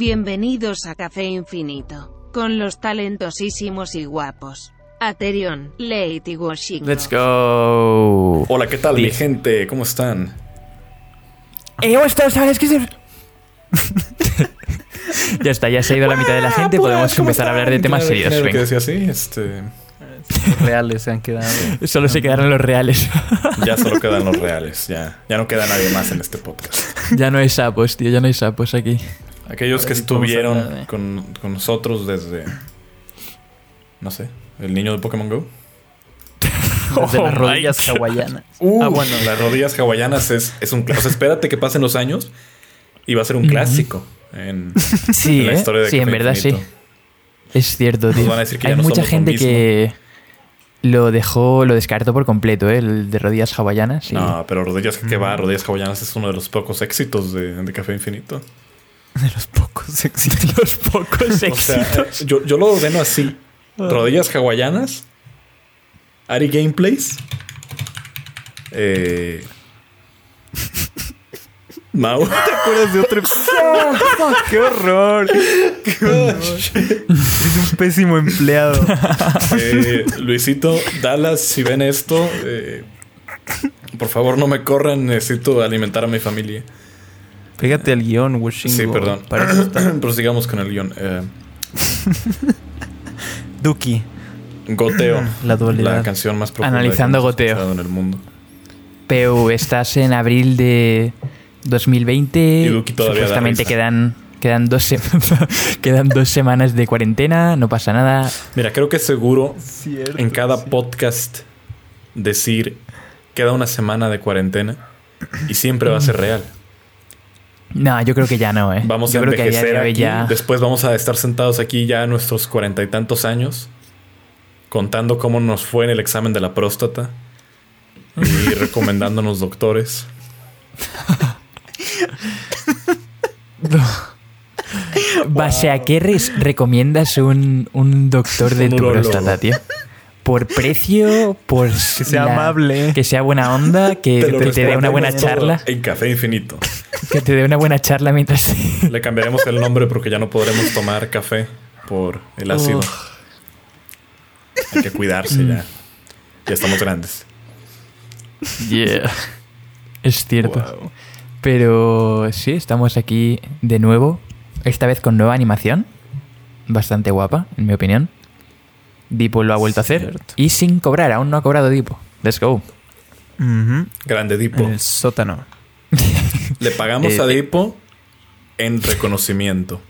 Bienvenidos a Café Infinito, con los talentosísimos y guapos. Aterion, Lady Washington. Let's go. Hola, ¿qué tal, mi gente? ¿Cómo están? Eh, ostras, ¿sabes qué? se- ya está, ya se ha ido la mitad de la gente. Podemos empezar a hablar de temas serios. Claro, que decía así, este, reales se han quedado. Solo se quedaron los reales. ya solo quedan los reales, ya, ya no queda nadie más en este podcast. ya no hay sapos, tío. Ya no hay sapos aquí. Aquellos que estuvieron hablar con, con nosotros desde, no sé, el niño de Pokémon Go. Desde Oh las rodillas hawaianas. Uh, ah, bueno. Las rodillas hawaianas es, es un clásico. Sea, espérate que pasen los años y va a ser un clásico en, Sí, en la ¿eh? historia de sí, en verdad Infinito. sí. Es cierto, tío. van a decir que ya Hay no mucha lo gente que lo dejó, lo descartó por completo, ¿eh? El de rodillas hawaianas. sí. No, pero rodillas que Mm. va, rodillas hawaianas es uno de los pocos éxitos de, de Café Infinito. De los pocos éxitos. Los pocos O sea, éxitos. yo, yo lo ordeno así. Rodillas hawaianas. Ari Gameplays. Eh, Mau. ¿Te acuerdas de otro? ¡Qué horror! ¡Qué horror! Eres un pésimo empleado. eh, Luisito, Dallas, si ven esto, eh, por favor no me corran. Necesito alimentar a mi familia. Pégate al guion, Washington. Sí, perdón. Para. Prosigamos con el guion. Eh, Duki. goteo. La dualidad. La canción más profunda Analizando Goteo. en el mundo. Peu, estás en abril de 2020. Y Duki todavía da Supuestamente risa. quedan, quedan, dos se- quedan dos semanas de cuarentena, no pasa nada. Mira, creo que es seguro Cierto, en cada sí. podcast decir queda una semana de cuarentena y siempre va a ser real. No, yo creo que ya no, ¿eh? Vamos yo a creo que envejecer de hoy aquí, ya. después vamos a estar sentados aquí ya a nuestros cuarenta y tantos años contando cómo nos fue en el examen de la próstata y recomendándonos doctores. ¿Base a qué recomiendas un, un doctor de Un tu próstata, tío? ¿Por precio? ¿Por Que sea amable. Que sea buena onda, que Te lo te, te dé una buena charla. En Café Infinito. Que te dé una buena charla mientras... Le cambiaremos el nombre porque ya no podremos tomar café por el ácido. Uf. Hay que cuidarse ya. Ya estamos grandes. Yeah. Es cierto. Wow. Pero sí, estamos aquí de nuevo. Esta vez con nueva animación. Bastante guapa, en mi opinión. Dipo lo ha vuelto a hacer. Y sin cobrar, aún no ha cobrado Dipo. Let's go. Grande Dipo. En el sótano. Le pagamos Eh, a Dipo en reconocimiento.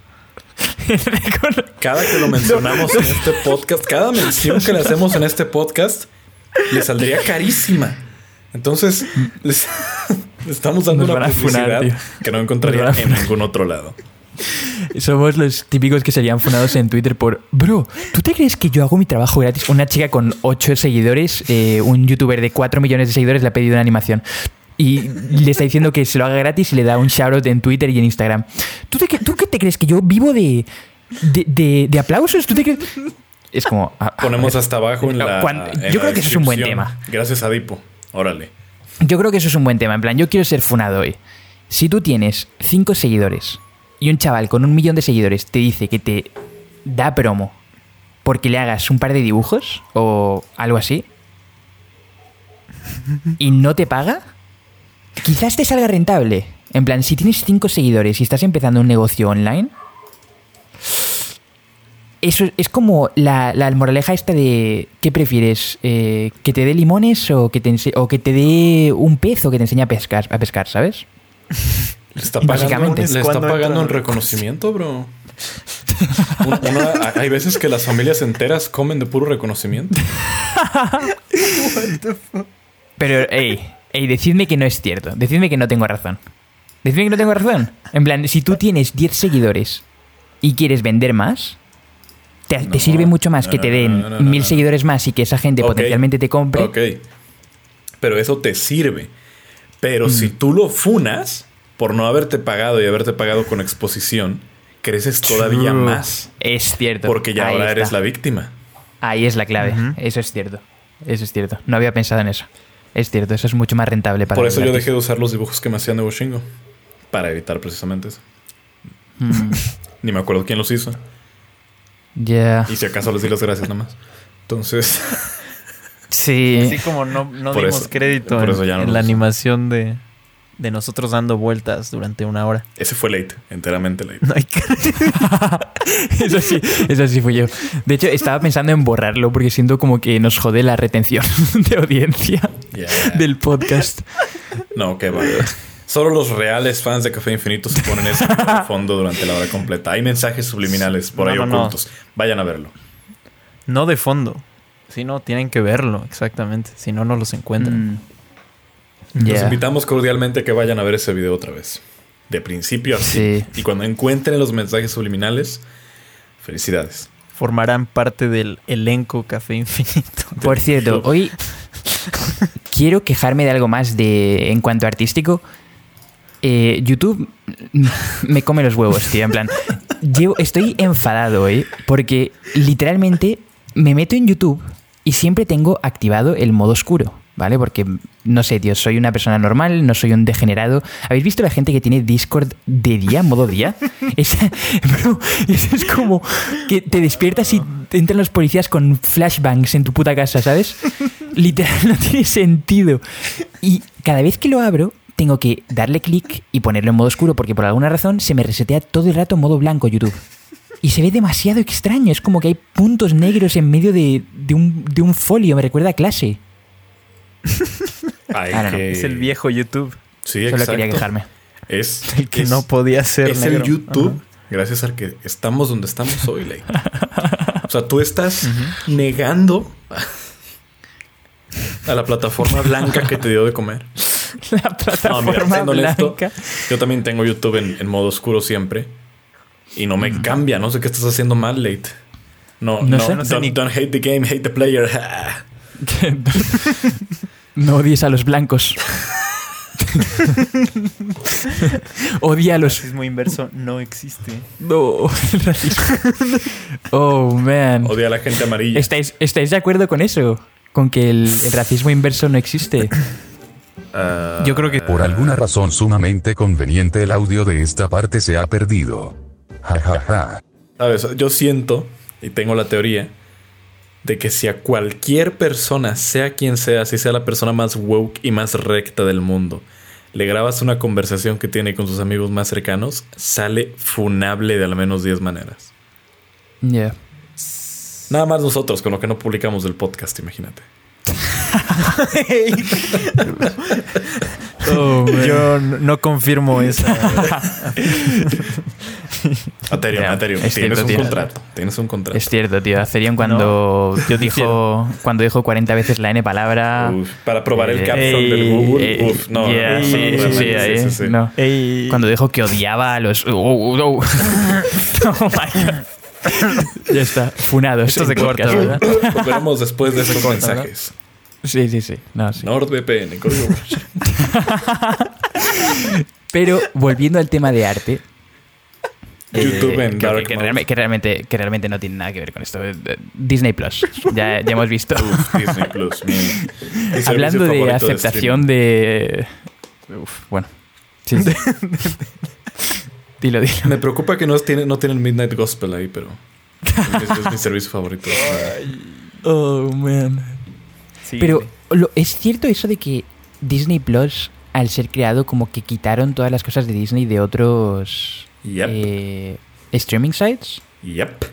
Cada que lo mencionamos en este podcast, cada mención que le hacemos en este podcast, le saldría carísima. Entonces, les, le estamos dando Nos una funar, publicidad que no encontraría en ningún otro lado. Somos los típicos que serían funados en Twitter por... Bro, ¿tú te crees que yo hago mi trabajo gratis? Una chica con 8 seguidores, eh, un youtuber de 4 millones de seguidores le ha pedido una animación. Y le está diciendo que se lo haga gratis y le da un shoutout en Twitter y en Instagram. ¿Tú, te, tú qué te crees? ¿Que yo vivo de, de, de- de aplausos? ¿Tú te crees? Es como... a- a Ponemos ver, hasta abajo en la. Cuando- en yo la creo que eso es un buen tema. Gracias a Dipo. Órale. Yo creo que eso es un buen tema. En plan, yo quiero ser funado hoy. Si tú tienes cinco seguidores y un chaval con un millón de seguidores te dice que te da promo porque le hagas un par de dibujos o algo así y no te paga, quizás te salga rentable. En plan, si tienes cinco seguidores y estás empezando un negocio online, eso es como la, la moraleja esta de ¿qué prefieres? Eh, ¿Que te dé limones o que te, o que te dé un pez o que te enseñe a pescar, a pescar ¿sabes? Le está pagando, le está ¿Cuándo pagando entra la reconocimiento, bro. Un- hay veces que las familias enteras comen de puro reconocimiento. Pero, hey, hey, decidme que no es cierto. Decidme que no tengo razón. Decidme que no tengo razón. En plan, si tú tienes 10 seguidores y quieres vender más, te, sirve mucho más no, que te den no, no, no, mil no. seguidores más y que esa gente potencialmente te compre. Ok. Pero eso te sirve. Pero Mm. si tú lo funas por no haberte pagado y haberte pagado con exposición, creces todavía True. más. Es cierto. Porque ya Ahí ahora está. eres la víctima. Ahí es la clave. Eso es cierto. Eso es cierto. No había pensado en eso. Es cierto, eso es mucho más rentable para Por eso yo dejé de usar los dibujos que me hacían de Washingo. Para evitar precisamente eso. Mm. Ni me acuerdo quién los hizo. Ya. Y si acaso les di las gracias nada más. Entonces, Sí. Así como no, no dimos eso- crédito por en, eso ya no en los- la animación de, de nosotros dando vueltas durante una hora. ese fue late, enteramente late. No hay. Eso sí, eso sí fui yo. De hecho, estaba pensando en borrarlo porque siento como que nos jode la retención de audiencia Yeah. del podcast. No, qué va. Solo los reales fans de Café Infinito se ponen ese video de fondo durante la hora completa. Hay mensajes subliminales por No, ahí no, no. ocultos. Vayan a verlo. No de fondo. Si no, tienen que verlo, exactamente. Si no, no los encuentran. Mm. Los invitamos cordialmente a que vayan a ver ese video otra vez. De principio a fin. Sí. Y cuando encuentren los mensajes subliminales, felicidades. Formarán parte del elenco Café Infinito. Por cierto, hoy quiero quejarme de algo más de en cuanto a artístico. Eh, YouTube me come los huevos, tío. En plan, llevo- estoy enfadado hoy porque literalmente me meto en YouTube y siempre tengo activado el modo oscuro, ¿vale? Porque, no sé, tío, soy una persona normal, no soy un degenerado. ¿Habéis visto la gente que tiene Discord de día, modo día? Es, bro, eso es como que te despiertas y entran los policías con flashbangs en tu puta casa, ¿sabes? Literal, no tiene sentido. Y cada vez que lo abro, tengo que darle clic y ponerlo en modo oscuro porque por alguna razón se me resetea todo el rato en modo blanco YouTube. Y se ve demasiado extraño, es como que hay puntos negros en medio de, de un, de un folio, me recuerda a clase. Ah, no, Es el viejo YouTube. Sí, Solo exacto. quería quejarme. Es El que es- no podía ser Es negro. el YouTube, gracias al que estamos donde estamos hoy, Ley. O sea, tú estás negando a la plataforma blanca que te dio de comer. La No, plataforma mira, blanca. yo también tengo YouTube en, en modo oscuro siempre. Y no me cambia, no sé qué estás haciendo mal, late. No, No no, sé. No sé don't, ni- don't hate the game, hate the player. No odies a los blancos. Odia a El los... racismo inverso no existe. No, el racismo. Oh, man. Odia a la gente amarilla. ¿Estáis, ¿Estáis de acuerdo con eso? Con que el, el racismo inverso no existe. Ah, Yo creo que Por alguna razón sumamente conveniente el audio de esta parte se ha perdido. Ja ja ja. Sabes, yo siento y tengo la teoría de que si a cualquier persona, sea quien sea, si sea la persona más woke y más recta del mundo, le grabas una conversación que tiene con sus amigos más cercanos, sale funable de al menos 10 maneras. Ya. Nada más nosotros, con lo que no publicamos del podcast, imagínate. Oh, yo no confirmo esa. Aterion, Ya, Aterion, es tienes cierto, un tío. contrato. Tienes un contrato. Es cierto, tío. Atherion cuando yo dijo cuando dijo 40 veces la N palabra. Uf, para probar el Eh, caption del eh, Google. eh, uf, no, yeah, no, sí, no, sí, realmente, sí, ahí, sí, sí. no. Ey, Cuando dijo que odiaba a los. Oh, oh, oh. oh my God. Ya está. Funados. Esto se corta, ¿verdad? Nos veremos después de esos corta, mensajes. Sí, sí, sí. No, sí. NordVPN, código. Pero volviendo al tema de arte. YouTube eh, en que, Dark que realme- que realmente, que realmente no tiene nada que ver con esto. Eh, Disney Plus. Ya, ya hemos visto. Uf, Disney Plus. Hablando de aceptación de. Uf, bueno. Sí, sí. dilo, dilo. Me preocupa que no, tiene, no tienen Midnight Gospel ahí, pero es, es mi servicio favorito. Oh, man. Sí, Pero sí. lo- es cierto eso de que Disney Plus, al ser creado, como que quitaron todas las cosas de Disney de otros Yep. eh, streaming sites. Yep.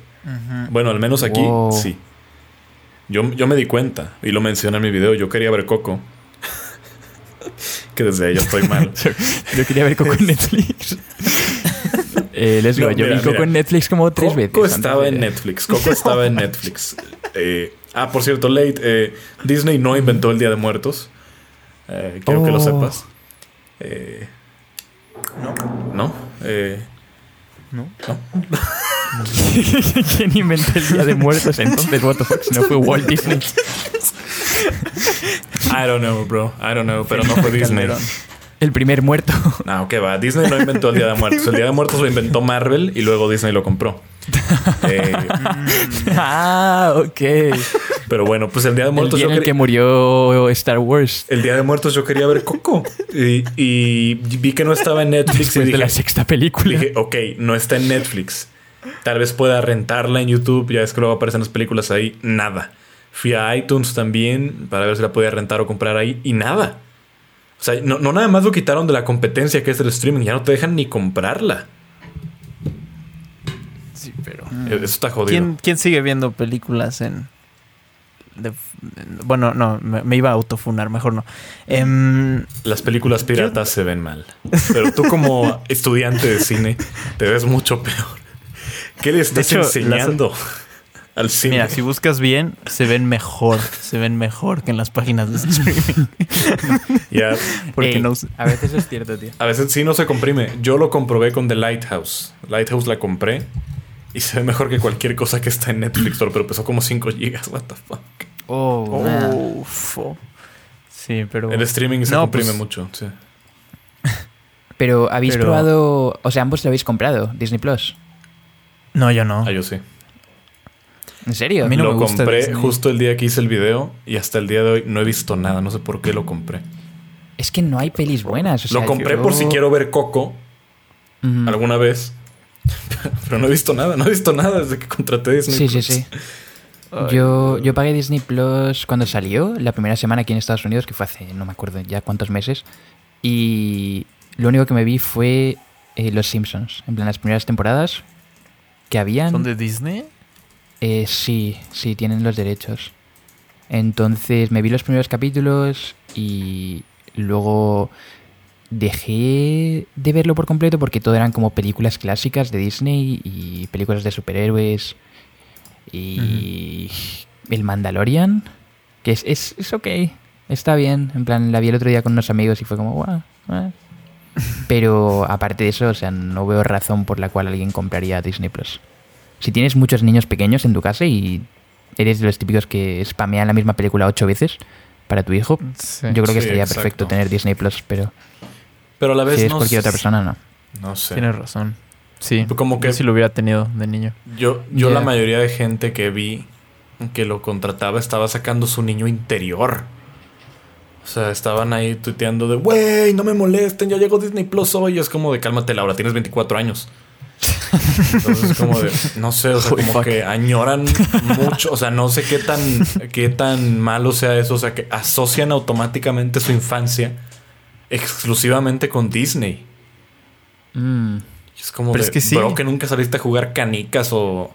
Bueno, al menos aquí Wow. sí. Yo, yo me di cuenta y lo mencioné en mi video. Yo quería ver Coco. que desde ahí ya estoy mal. Yo quería ver Coco en Netflix. eh, let's go. No, Yo mira, vi Coco mira. en Netflix como tres Coco veces. estaba en Netflix. Coco estaba en Netflix. Eh, ah, por cierto, Late. eh, Disney no inventó el Día de Muertos. Eh, quiero que lo Oh. sepas. Eh, No, ¿No? Eh, no. ¿No? ¿Quién inventó el Día de Muertos entonces? What the fuck? Si no fue Walt Disney. I don't know, bro. I don't know. Pero no fue Disney. El primer muerto. No, que va. Disney no inventó el Día de Muertos. El Día de Muertos lo inventó Marvel y luego Disney lo compró. Eh, ah, ok. Pero bueno, pues el Día de El Muertos día yo en el que quería... murió Star Wars. El Día de Muertos yo quería ver Coco. Y, y vi que no estaba en Netflix y Después de dije, la sexta película. dije, ok, no está en Netflix. Tal vez pueda rentarla en YouTube, ya es que luego aparecen las películas ahí, nada. Fui a iTunes también para ver si la podía rentar o comprar ahí y nada. O sea, no, no nada más lo quitaron de la competencia que es el streaming, ya no te dejan ni comprarla. Sí, pero. Eso está jodido. ¿Quién, quién sigue viendo películas en. De- bueno, no, me, me iba a autofunar, mejor no. Em, Las películas piratas se ven mal. Pero tú como estudiante de cine te ves mucho peor. ¿Qué le estás hecho, las- enseñando al cine? mira, si buscas bien, se ven mejor. Se ven mejor que en las páginas de streaming. Ya, Porque Ey, no us- A veces es cierto, tío. a veces sí no se comprime. Yo lo comprobé con The Lighthouse. Lighthouse la compré y se ve mejor que cualquier cosa que está en Netflix, pero pesó como 5 gigas. What the fuck. Oh, man. Oh, fo. Sí, pero. El streaming se No, comprime pues- mucho. sí. Pero habéis Pero- probado, o sea, ambos lo habéis comprado, Disney Plus. No, yo no. Ah, yo sí. ¿En serio? A mí no lo me gusta compré Disney. justo el día que hice el video y hasta el día de hoy no he visto nada. No sé por qué lo compré. Es que no hay pelis buenas. o sea, lo compré yo- por si quiero ver Coco alguna vez. Pero no he visto nada, no he visto nada desde que contraté Disney. Sí, sí, Plus. sí. Yo, yo pagué Disney Plus cuando salió, la primera semana aquí en Estados Unidos, que fue hace no me acuerdo ya cuántos meses. Y lo único que me vi fue eh, Los Simpsons. En plan, las primeras temporadas que habían. ¿Son de Disney? Eh, sí, sí, tienen los derechos. Entonces me vi los primeros capítulos y luego dejé de verlo por completo porque todo eran como películas clásicas de Disney y películas de superhéroes y el Mandalorian, que es, es, es ok, está bien. En plan, la vi el otro día con unos amigos y fue como, guau. eh". Pero aparte de eso, o sea, no veo razón por la cual alguien compraría Disney Plus. Si tienes muchos niños pequeños en tu casa y eres de los típicos que spamean la misma película ocho veces para tu hijo, Sí. yo creo que Sí, estaría exacto. perfecto tener Disney Plus, pero Pero a la vez si es no cualquier otra persona, no. No sé. Tienes razón. Sí. Como que- Yo sí lo hubiera tenido de niño. Yo, yo la mayoría de gente que vi que lo contrataba estaba sacando su niño interior. O sea, estaban ahí tuiteando de, wey, no me molesten, ya llegó Disney Plus hoy. Y es como de, cálmate Laura, tienes 24 años. Entonces es como de, no sé, o sea, como fuck. que añoran mucho. O sea, no sé qué tan, qué tan malo sea eso. O sea, que asocian automáticamente su infancia exclusivamente con Disney. Mm. Es como Pero de, es que sí. bro, que nunca saliste a jugar canicas o...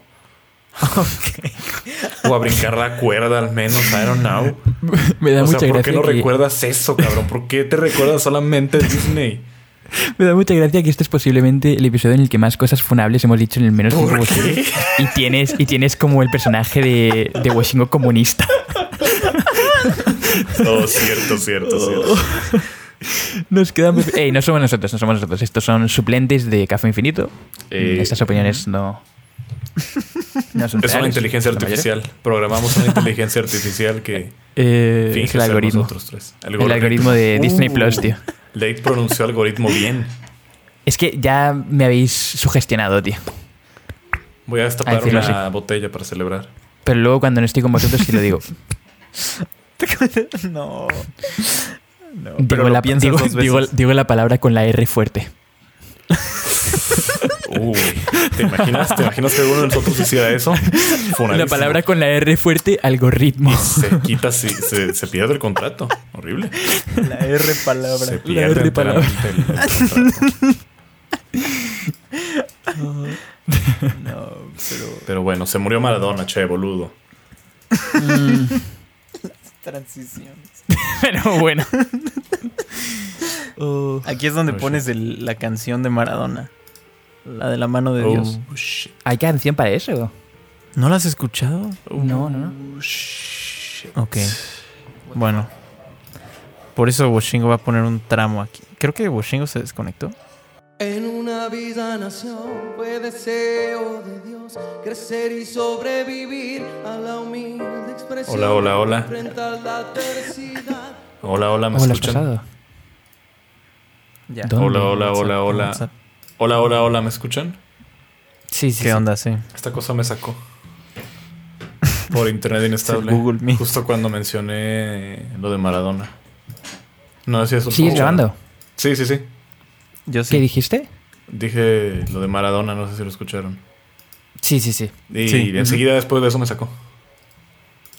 O a brincar la cuerda al menos, I don't know. Me da o sea, mucha ¿por qué no que- recuerdas eso, cabrón? ¿Por qué te recuerdas solamente Disney? Me da mucha gracia que este es posiblemente el episodio en el que más cosas funables hemos dicho en el menos ¿Por tiempo posible. Y tienes, y tienes como el personaje de, de Washington comunista. Oh, cierto, cierto, cierto. Nos quedamos. Ey, no somos nosotros, no somos nosotros. Estos son suplentes de Café Infinito. Eh, Estas opiniones no. no son Es una reales, inteligencia la mayoría. artificial. Programamos una inteligencia artificial que Eh, finge es el algoritmo. tres. El algoritmo de Disney Uh, Plus, tío. Late pronunció algoritmo bien. Es que ya me habéis sugestionado, tío. Voy a destapar decirlo una botella para celebrar. Pero luego cuando no estoy con vosotros sí lo digo. no. No, Digo pero la, lo piensas digo, dos veces. digo- digo la palabra con la R fuerte. Uy, ¿te imaginas? ¿Te imaginas que alguno de nosotros hiciera eso? La palabra con la R fuerte, algoritmo. se quita, si, se, se pierde el contrato. Horrible. La R palabra. Se pierde R palabra. enteramente el, el contrato. No, pero. Pero bueno, se murió Maradona, che, boludo. Transiciones. Pero bueno. Aquí es donde Oh, pones el- la canción de Maradona. La de la mano de Dios. Oh, shit. ¿Hay canción para eso? ¿No la has escuchado? No, no, no. Oh, shit. Ok. Bueno. Por eso Washingo va a poner un tramo aquí. Creo que Washingo se desconectó. En una vida nación fue deseo de Dios crecer y sobrevivir a la humilde expresión. Hola, hola, hola. La. Hola, hola, ¿me ¿Cómo lo has escuchan? pasado? Ya. Hola, hola, hola, hola. Hola, hola, hola, ¿me escuchan? Sí, sí. ¿Qué sí. onda? Sí. Esta cosa me sacó. Por internet inestable. Es Google Meet. Justo cuando mencioné lo de Maradona. No sé si eso ¿Sigues grabando? Sí, sí, sí. Yo ¿Qué sí. dijiste? Dije lo de Maradona, no sé si lo escucharon. Sí, sí, sí. Y Sí. enseguida después de eso me sacó.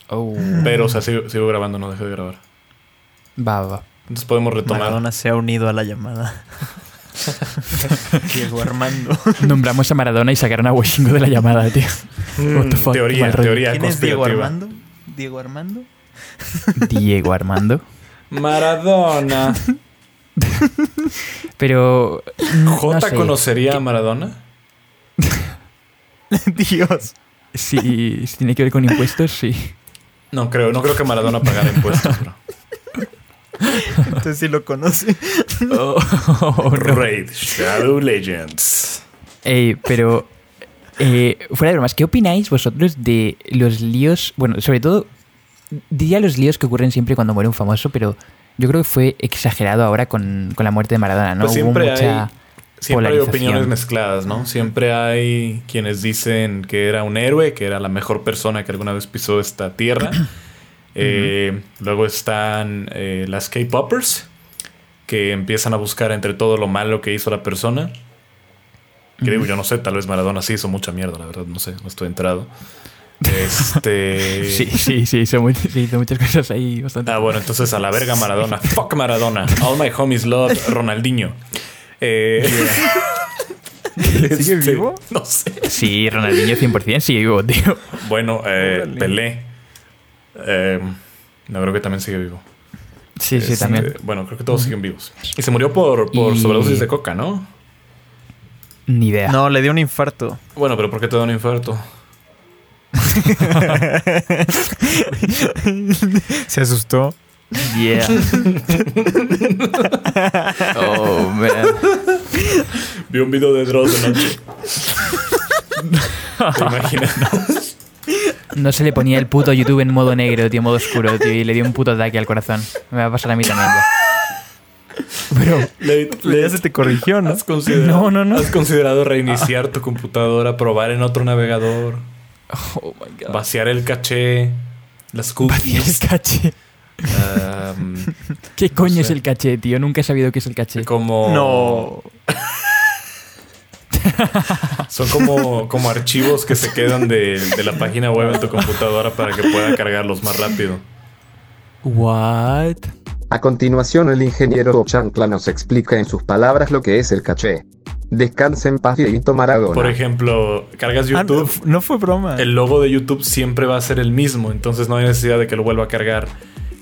Oh. Pero, o sea, sigo, sigo grabando, no dejé de grabar. Va, va. Entonces podemos retomar. Maradona se ha unido a la llamada. Diego Armando. Nombramos a Maradona y sacaron a Washingo de la llamada, tío. Mm, What the fuck, teoría, teoría ¿Quién es Diego. Armando? ¿Diego Armando? Diego Armando. Maradona. Pero. no ¿J sé. conocería a Maradona? Dios. Si, si tiene que ver con impuestos, sí. No creo, no creo que Maradona pagara impuestos, bro. Entonces sí lo conoce. Oh, no. Raid Shadow Legends. Ey, pero. eh, fuera de bromas, ¿qué opináis vosotros de los líos? Bueno, sobre todo, diría los líos que ocurren siempre cuando muere un famoso, pero yo creo que fue exagerado ahora con, con la muerte de Maradona, ¿no? Pues Hubo siempre mucha hay- Siempre hay opiniones mezcladas, ¿no? Siempre hay quienes dicen que era un héroe, que era la mejor persona que alguna vez pisó esta tierra. Eh, Luego están eh, las K-Poppers, que empiezan a buscar entre todo lo malo que hizo la persona. Digo, yo no sé, tal vez Maradona sí hizo mucha mierda, la verdad, no sé, no estoy enterado. Este. Sí, sí, sí, hizo, muy- sí, hizo muchas cosas ahí bastante. Ah, bueno, entonces a la verga Maradona. Fuck Maradona. All my homies love Ronaldinho. Eh, ¿Sigue este, vivo? No sé. Sí, Ronaldinho 100% sigue vivo, tío. Bueno, eh. Pelé. Eh, no creo que también sigue vivo. Sí, sí, Este, también. Bueno, creo que todos siguen vivos. Y se murió por, por Y- sobredosis de coca, ¿no? Ni idea. No, le dio un infarto. Bueno, pero ¿por qué te da un infarto? Se asustó. Yeah. oh, man. Vi un video de Dross de noche. ¿Te imaginas? No se le ponía el puto YouTube en modo negro, tío, modo oscuro, tío, y le dio un puto ataque al corazón. Me va a pasar a mí también ya. Pero Le- ya se te corrigió, ¿no? ¿Has considerado, No, no, no. ¿Has considerado reiniciar tu computadora, probar en otro navegador, Oh my god. vaciar el caché, las el cookies? caché. um, ¿Qué coño sé. es el caché, tío? Nunca he sabido qué es el caché. como No. son como, como archivos que se quedan de, de la página web en tu computadora para que pueda cargarlos más rápido. What? A continuación el ingeniero Chancla nos explica en sus palabras lo que es el caché. Descansa en paz Dieguito Maradona. Por ejemplo, cargas Ah, no, YouTube, no fue broma. el logo de YouTube siempre va a ser el mismo, entonces no hay necesidad de que lo vuelva a cargar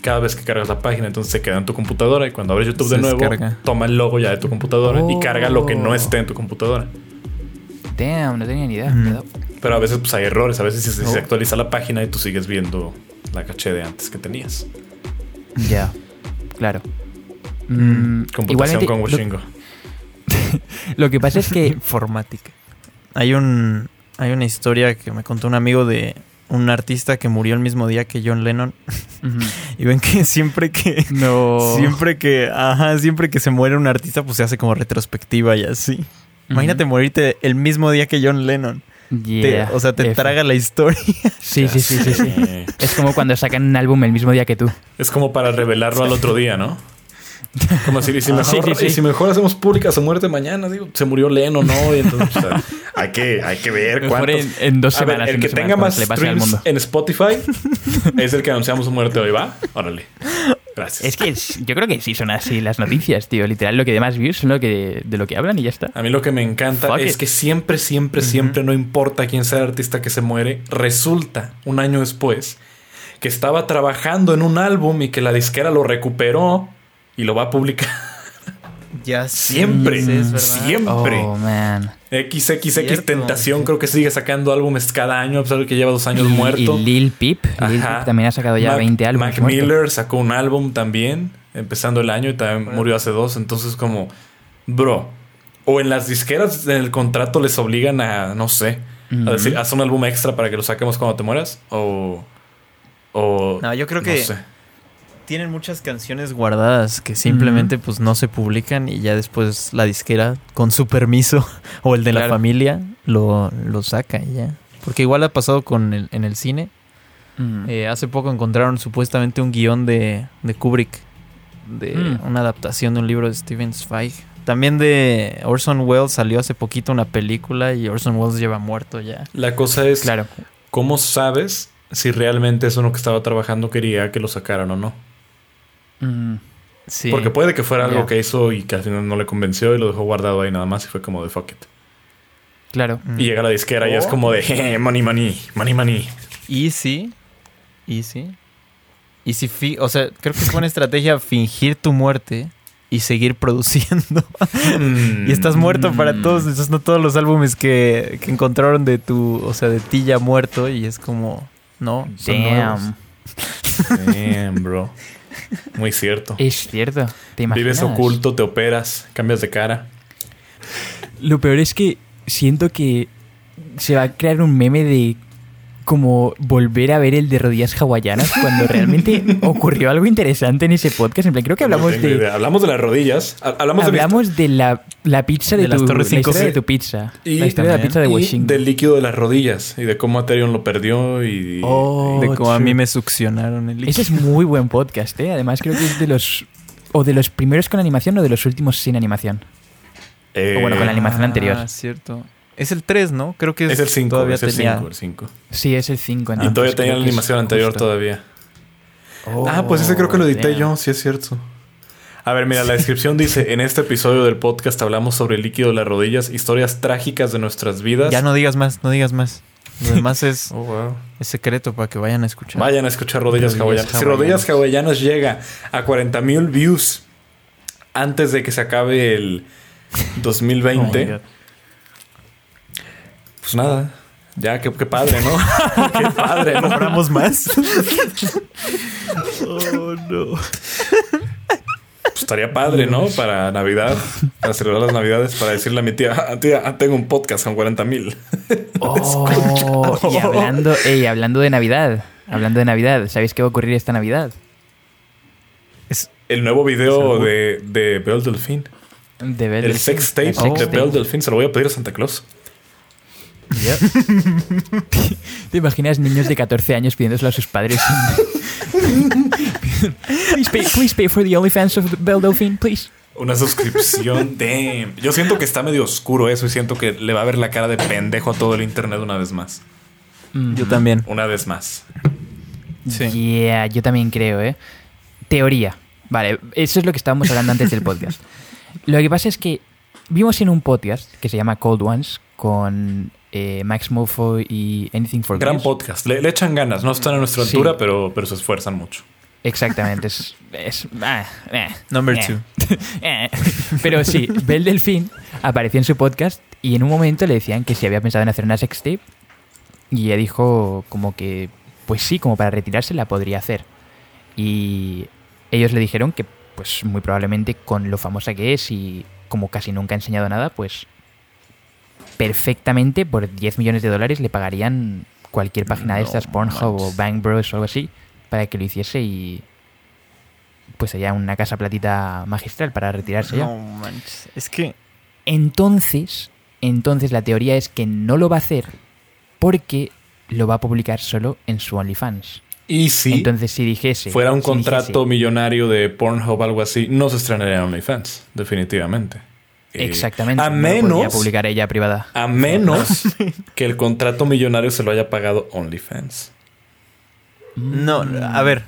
cada vez que cargas la página, entonces se queda en tu computadora y cuando abres YouTube Se de nuevo, descarga. toma el logo ya de tu computadora y Oh. carga lo que no esté en tu computadora. Damn, no tenía ni idea. Cuidado. Pero a veces pues hay errores, a veces si se, Oh. se actualiza la página y tú sigues viendo la caché de antes que tenías. Ya, claro. Mm, Computación igualmente, con lo- Washingo. Lo, que pasa es que Informática. Hay un hay una historia que me contó un amigo de un artista que murió el mismo día que John Lennon. Y ven que siempre que no siempre que ajá, siempre que se muere un artista pues se hace como retrospectiva y así. Imagínate morirte el mismo día que John Lennon. Te- Yeah, o sea, te F. traga la historia. Sí, sí, sí, sí, sí. Es como cuando sacan un álbum el mismo día que tú. Es como para revelarlo al otro día, ¿no? Como si, y si, Ah, mejor, sí, sí, sí. y si mejor hacemos pública su muerte mañana, digo, se murió Leno, ¿no? Y entonces, o sea, hay, que, hay que ver Mejor cuántos. en, en dos ver, semanas. el que tenga más streams mundo. en Spotify es el que anunciamos su muerte hoy, ¿va? Órale. Gracias. Es que es- yo creo que sí son así las noticias, tío. Literal, lo que de más views son lo que, de lo que hablan y ya está. A mí lo que me encanta Fuck es it. que siempre, siempre, siempre, no importa quién sea el artista que se muere, resulta un año después que estaba trabajando en un álbum y que la disquera lo recuperó y lo va a publicar. Ya Siempre, siempre. Oh, man. XXX Cierto. Tentación creo que sigue sacando álbumes cada año, a pesar de que lleva dos años Y- muerto. Y Lil Peep, Lil. Peep también ha sacado ya Mac- 20 álbumes. Mac muerto. Miller sacó un álbum también, empezando el año y también murió hace dos. Entonces, como, bro, o en las disqueras en el contrato les obligan a, no sé, a decir, haz un álbum extra para que lo saquemos cuando te mueras, o. O. No, yo creo que- sé. Tienen muchas canciones guardadas que simplemente pues no se publican y ya después la disquera con su permiso o el de la familia lo, lo saca y ya. Porque igual ha pasado con el, en el cine. Eh, hace poco encontraron supuestamente un guion de, de Kubrick, de Mm. una adaptación de un libro de Steven Zweig, También de Orson Welles salió hace poquito una película y Orson Welles lleva muerto ya. La cosa es, Claro. ¿cómo sabes si realmente eso en lo que estaba trabajando quería que lo sacaran o no? Mm, Sí. Porque puede que fuera algo que hizo y que al final no le convenció y lo dejó guardado ahí nada más y fue como de fuck it. claro. Mm. Y llega la disquera y es como de "Jeje, money, money, money, money. Y sí. Y sí. Y si fi- o sea, creo que es buena estrategia fingir tu muerte y seguir produciendo. y estás muerto para Mm. todos, esos no todos los álbumes que, que encontraron de tu, o sea, de ti ya muerto y es como, no, son nuevos. Damn. Damn, bro. Muy cierto. Es cierto. ¿Te imaginas? Vives oculto, te operas, cambias de cara. Lo peor es que siento que se va a crear un meme de como volver a ver el de rodillas hawaianas cuando realmente ocurrió algo interesante en ese podcast. En plan, creo que hablamos No de idea. Hablamos de las rodillas. ha- Hablamos, de la hablamos de la, la pizza de, De las tu la historia 5G. de tu pizza. Y la historia de la pizza de y Washington. del líquido de las rodillas y de cómo Ethereum lo perdió y Oh, de cómo a mí me succionaron el Ese es muy buen podcast, ¿eh? Además creo que es de los o de los primeros con animación o de los últimos sin animación. Eh, o bueno, con la animación anterior. Ah, cierto. Es el 3, ¿no? Creo que es, es el 5, todavía es el tenía 5, el 5. Sí, es el 5. y todavía tenía la pues animación anterior todavía. Oh, ah, pues ese creo que lo edité yo, sí es cierto. A ver, mira, la descripción dice, en este episodio del podcast hablamos sobre el líquido de las rodillas, historias trágicas de nuestras vidas. Ya no digas más, no digas más. Lo demás es, Oh, wow. es secreto para que vayan a escuchar. Vayan a escuchar Rodillas, Rodillas Hawaianas. Si. Rodillas Hawaianas llega a 40 mil views antes de que se acabe el Oh my 2020, God. Pues nada. Ya, qué, qué padre, ¿no? qué padre, ¿no? ¿Compramos más? Pues estaría padre, ¿no? Para Navidad, para celebrar las Navidades, para decirle a mi tía, "Ah, tía, ah, tengo un podcast con 40 mil. Oh, y hablando, ey, hablando de Navidad, hablando de Navidad, ¿sabéis qué va a ocurrir esta Navidad? El nuevo video de, de Belle Delfín. De El Delphine. sex tape El sex de tape. Belle Delfín. Se lo voy a pedir a Santa Claus. ¿Te imaginas niños de 14 años pidiéndoselo a sus padres? please, pay, please pay for the OnlyFans of Delphine, please. Una suscripción. Damn. Yo siento que está medio oscuro eso y siento que le va a ver la cara de pendejo a todo el internet una vez más. Yo también. Una vez más. Sí. Yeah, yo también creo, ¿eh? Teoría. Vale, eso es lo que estábamos hablando antes del podcast. Lo que pasa es que vimos en un podcast que se llama Cold Ones con eh, Max Mofo y Anything for Gran podcast. Le, le echan ganas. No están a nuestra Sí. altura, pero, pero se esfuerzan mucho. Exactamente, es... es ah, eh, Number eh, two. Pero sí, Belle Delfín apareció en su podcast y en un momento le decían que si había pensado en hacer una sextape y ella dijo como que, pues sí, como para retirarse la podría hacer. Y ellos le dijeron que pues muy probablemente con lo famosa que es y como casi nunca ha enseñado nada, pues perfectamente por 10 millones de dólares le pagarían cualquier página de estas, Pornhub o. Bang Bros o algo así, para que lo hiciese y pues sería una casa platita magistral para retirarse ya. No manches. Es que Entonces, entonces la teoría es que no lo va a hacer porque lo va a publicar solo en su OnlyFans. Y si Entonces, si dijese. fuera un si contrato dijese- millonario de Pornhub o algo así, no se estrenaría en OnlyFans. Definitivamente. Eh, Exactamente. A no lo podría menos. publicar ella privada. A menos que el contrato millonario se lo haya pagado OnlyFans. No, a ver.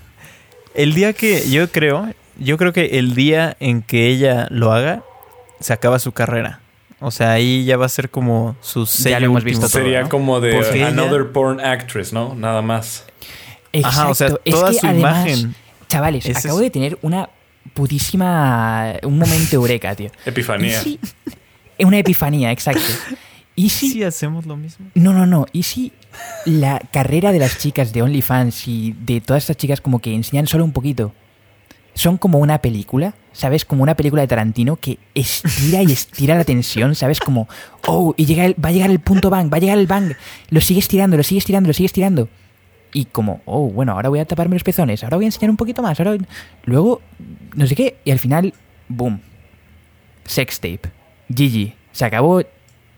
El día que yo creo, yo creo que el día en que ella lo haga, se acaba su carrera. O sea, ahí ya va a ser como su sello lo hemos visto todo, Sería ¿no? como de Porque ella- Another Porn Actress, ¿no? Nada más. Exacto. Ajá, o sea, es toda que su además, imagen. Chavales, acabo es- de tener una putísima. Un momento eureka, tío. ¿Y Epifanía. si- Una epifanía, exacto. ¿Y si Sí, hacemos lo mismo. No, no, no. ¿Y si la carrera de las chicas de OnlyFans y de todas estas chicas como que enseñan solo un poquito son como una película, ¿sabes? Como una película de Tarantino que estira y estira la tensión, ¿sabes? Como, oh, y llega el- va a llegar el punto bang, va a llegar el bang, lo sigue estirando, lo sigue estirando, lo sigue estirando. Y como, oh, bueno, ahora voy a taparme los pezones, ahora voy a enseñar un poquito más, ahora... Luego, no sé qué, y al final, boom. Sex tape. GG. Se acabó.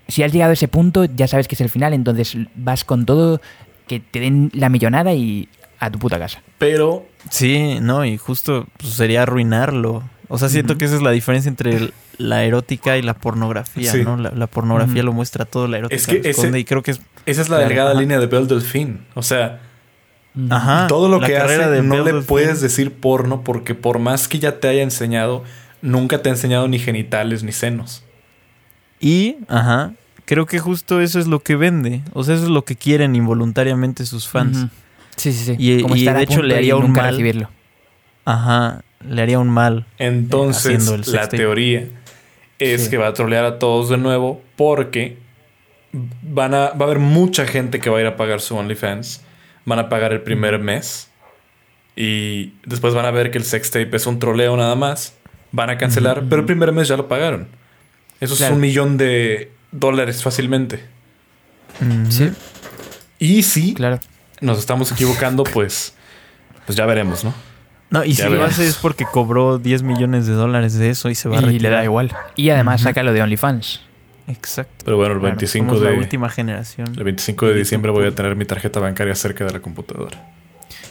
Si has llegado a ese punto, ya sabes que es el final, entonces vas con todo, que te den la millonada y a tu puta casa. Pero Sí, no, y justo pues, sería arruinarlo. O sea, siento que esa es la diferencia entre el- la erótica y la pornografía, Sí. ¿no? La, la pornografía lo muestra todo, la erótica Es que lo esconde, ese- y creo que es... Esa es la delgada línea de Belle Delphine. O sea, Ajá, todo lo la que hace de no le puedes decir porno porque por más que ya te haya enseñado, nunca te ha enseñado ni genitales ni senos. Y, ajá, creo que justo eso es lo que vende. O sea, eso es lo que quieren involuntariamente sus fans. Sí, sí, sí. Y- Como de hecho le haría un mal. recibirlo. Ajá, le haría un mal. Entonces, haciendo el la teoría es Sí. que va a trolear a todos de nuevo porque van a, va a haber mucha gente que va a ir a pagar su OnlyFans. Van a pagar el primer mes. Y después van a ver que el sextape es un troleo nada más. Van a cancelar, pero el primer mes ya lo pagaron. Eso Claro. es un millón de dólares fácilmente. Sí, Y si claro. nos estamos equivocando, pues, pues ya veremos, ¿no? No, y si lo hace es porque cobró 10 millones de dólares de eso y se va a Y le retirar. da igual. Y además saca lo de OnlyFans. Exacto. Pero bueno, el Claro, 25 somos de la última generación. el 25 de diciembre voy a tener mi tarjeta bancaria cerca de la computadora.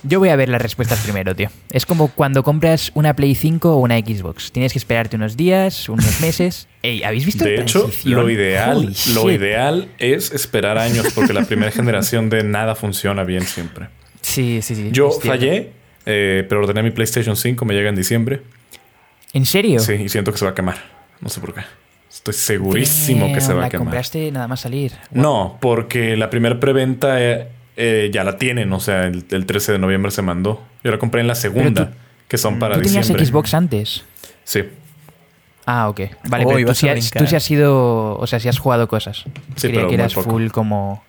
Yo voy a ver las respuestas primero, tío. Es como cuando compras una Play 5 o una Xbox. Tienes que esperarte unos días, unos meses. Ey, ¿habéis visto De hecho, transición? lo ideal, Holy lo shit. ideal es esperar años porque la primera generación de nada funciona bien siempre. Sí, sí, sí. Yo fallé, eh, pero ordené mi PlayStation 5, me llega en diciembre. ¿En serio? Sí, y siento que se va a quemar. No sé por qué. Estoy segurísimo que se va a la quemar. compraste nada más salir. No, porque la primera preventa eh, eh, ya la tienen, o sea, el, el 13 de noviembre se mandó. Yo la compré en la segunda, tú- que son para ¿Tú tenías diciembre. Xbox antes? Sí, Ah, ok. Vale, Oh, pero tú sí, has, brincar. tú sí has sido... O sea, sí has jugado cosas. Sí, Creía pero que eras full como...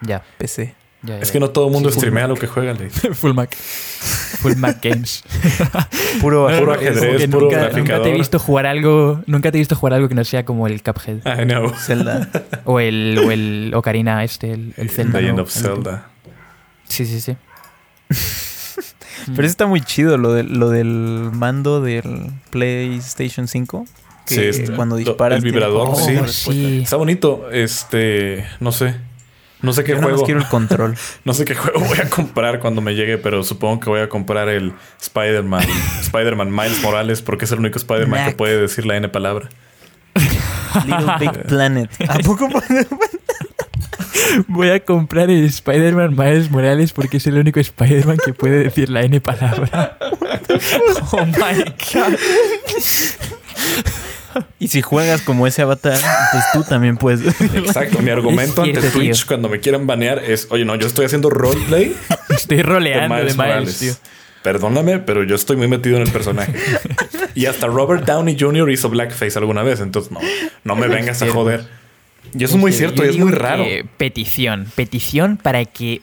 Ya, PC. Ya, ya, es que no todo el mundo Sí, streamea lo que juega, Ley. full Mac. Full Mac Games. Puro, Puro No, no, ajedrez, puro nunca, nunca te he visto jugar algo... Nunca te he visto jugar algo que no sea como el Cuphead. I know. Zelda. O el... O el Ocarina este, el, el Zelda. Legend ¿no? of Zelda. Sí, sí, sí. Pero eso está muy chido, lo, de, lo del mando del PlayStation 5. Que Sí, cuando disparas. el vibrador, Oh, sí. Está bonito. Este, no sé. No sé qué Yo nada más juego. quiero el control. No sé qué juego voy a comprar cuando me llegue, pero supongo que voy a comprar el Spider-Man. Spider-Man Miles Morales, porque es el único Spider-Man que puede decir la N palabra. Little Big Planet. ¿A poco? Voy a comprar el Spider-Man Miles Morales porque es el único Spider-Man que puede decir la N palabra. oh my god. Y si juegas como ese avatar, pues tú también puedes. Exacto. Mi argumento ante Twitch tío. cuando me quieran banear es, oye, no, yo estoy haciendo roleplay Estoy roleando de Miles Miles, Morales. tío. Perdóname, pero yo estoy muy metido en el personaje. y hasta Robert Downey Jr. hizo blackface alguna vez, entonces no, no me vengas a joder. Y eso es muy cierto y es muy raro. petición. Petición para que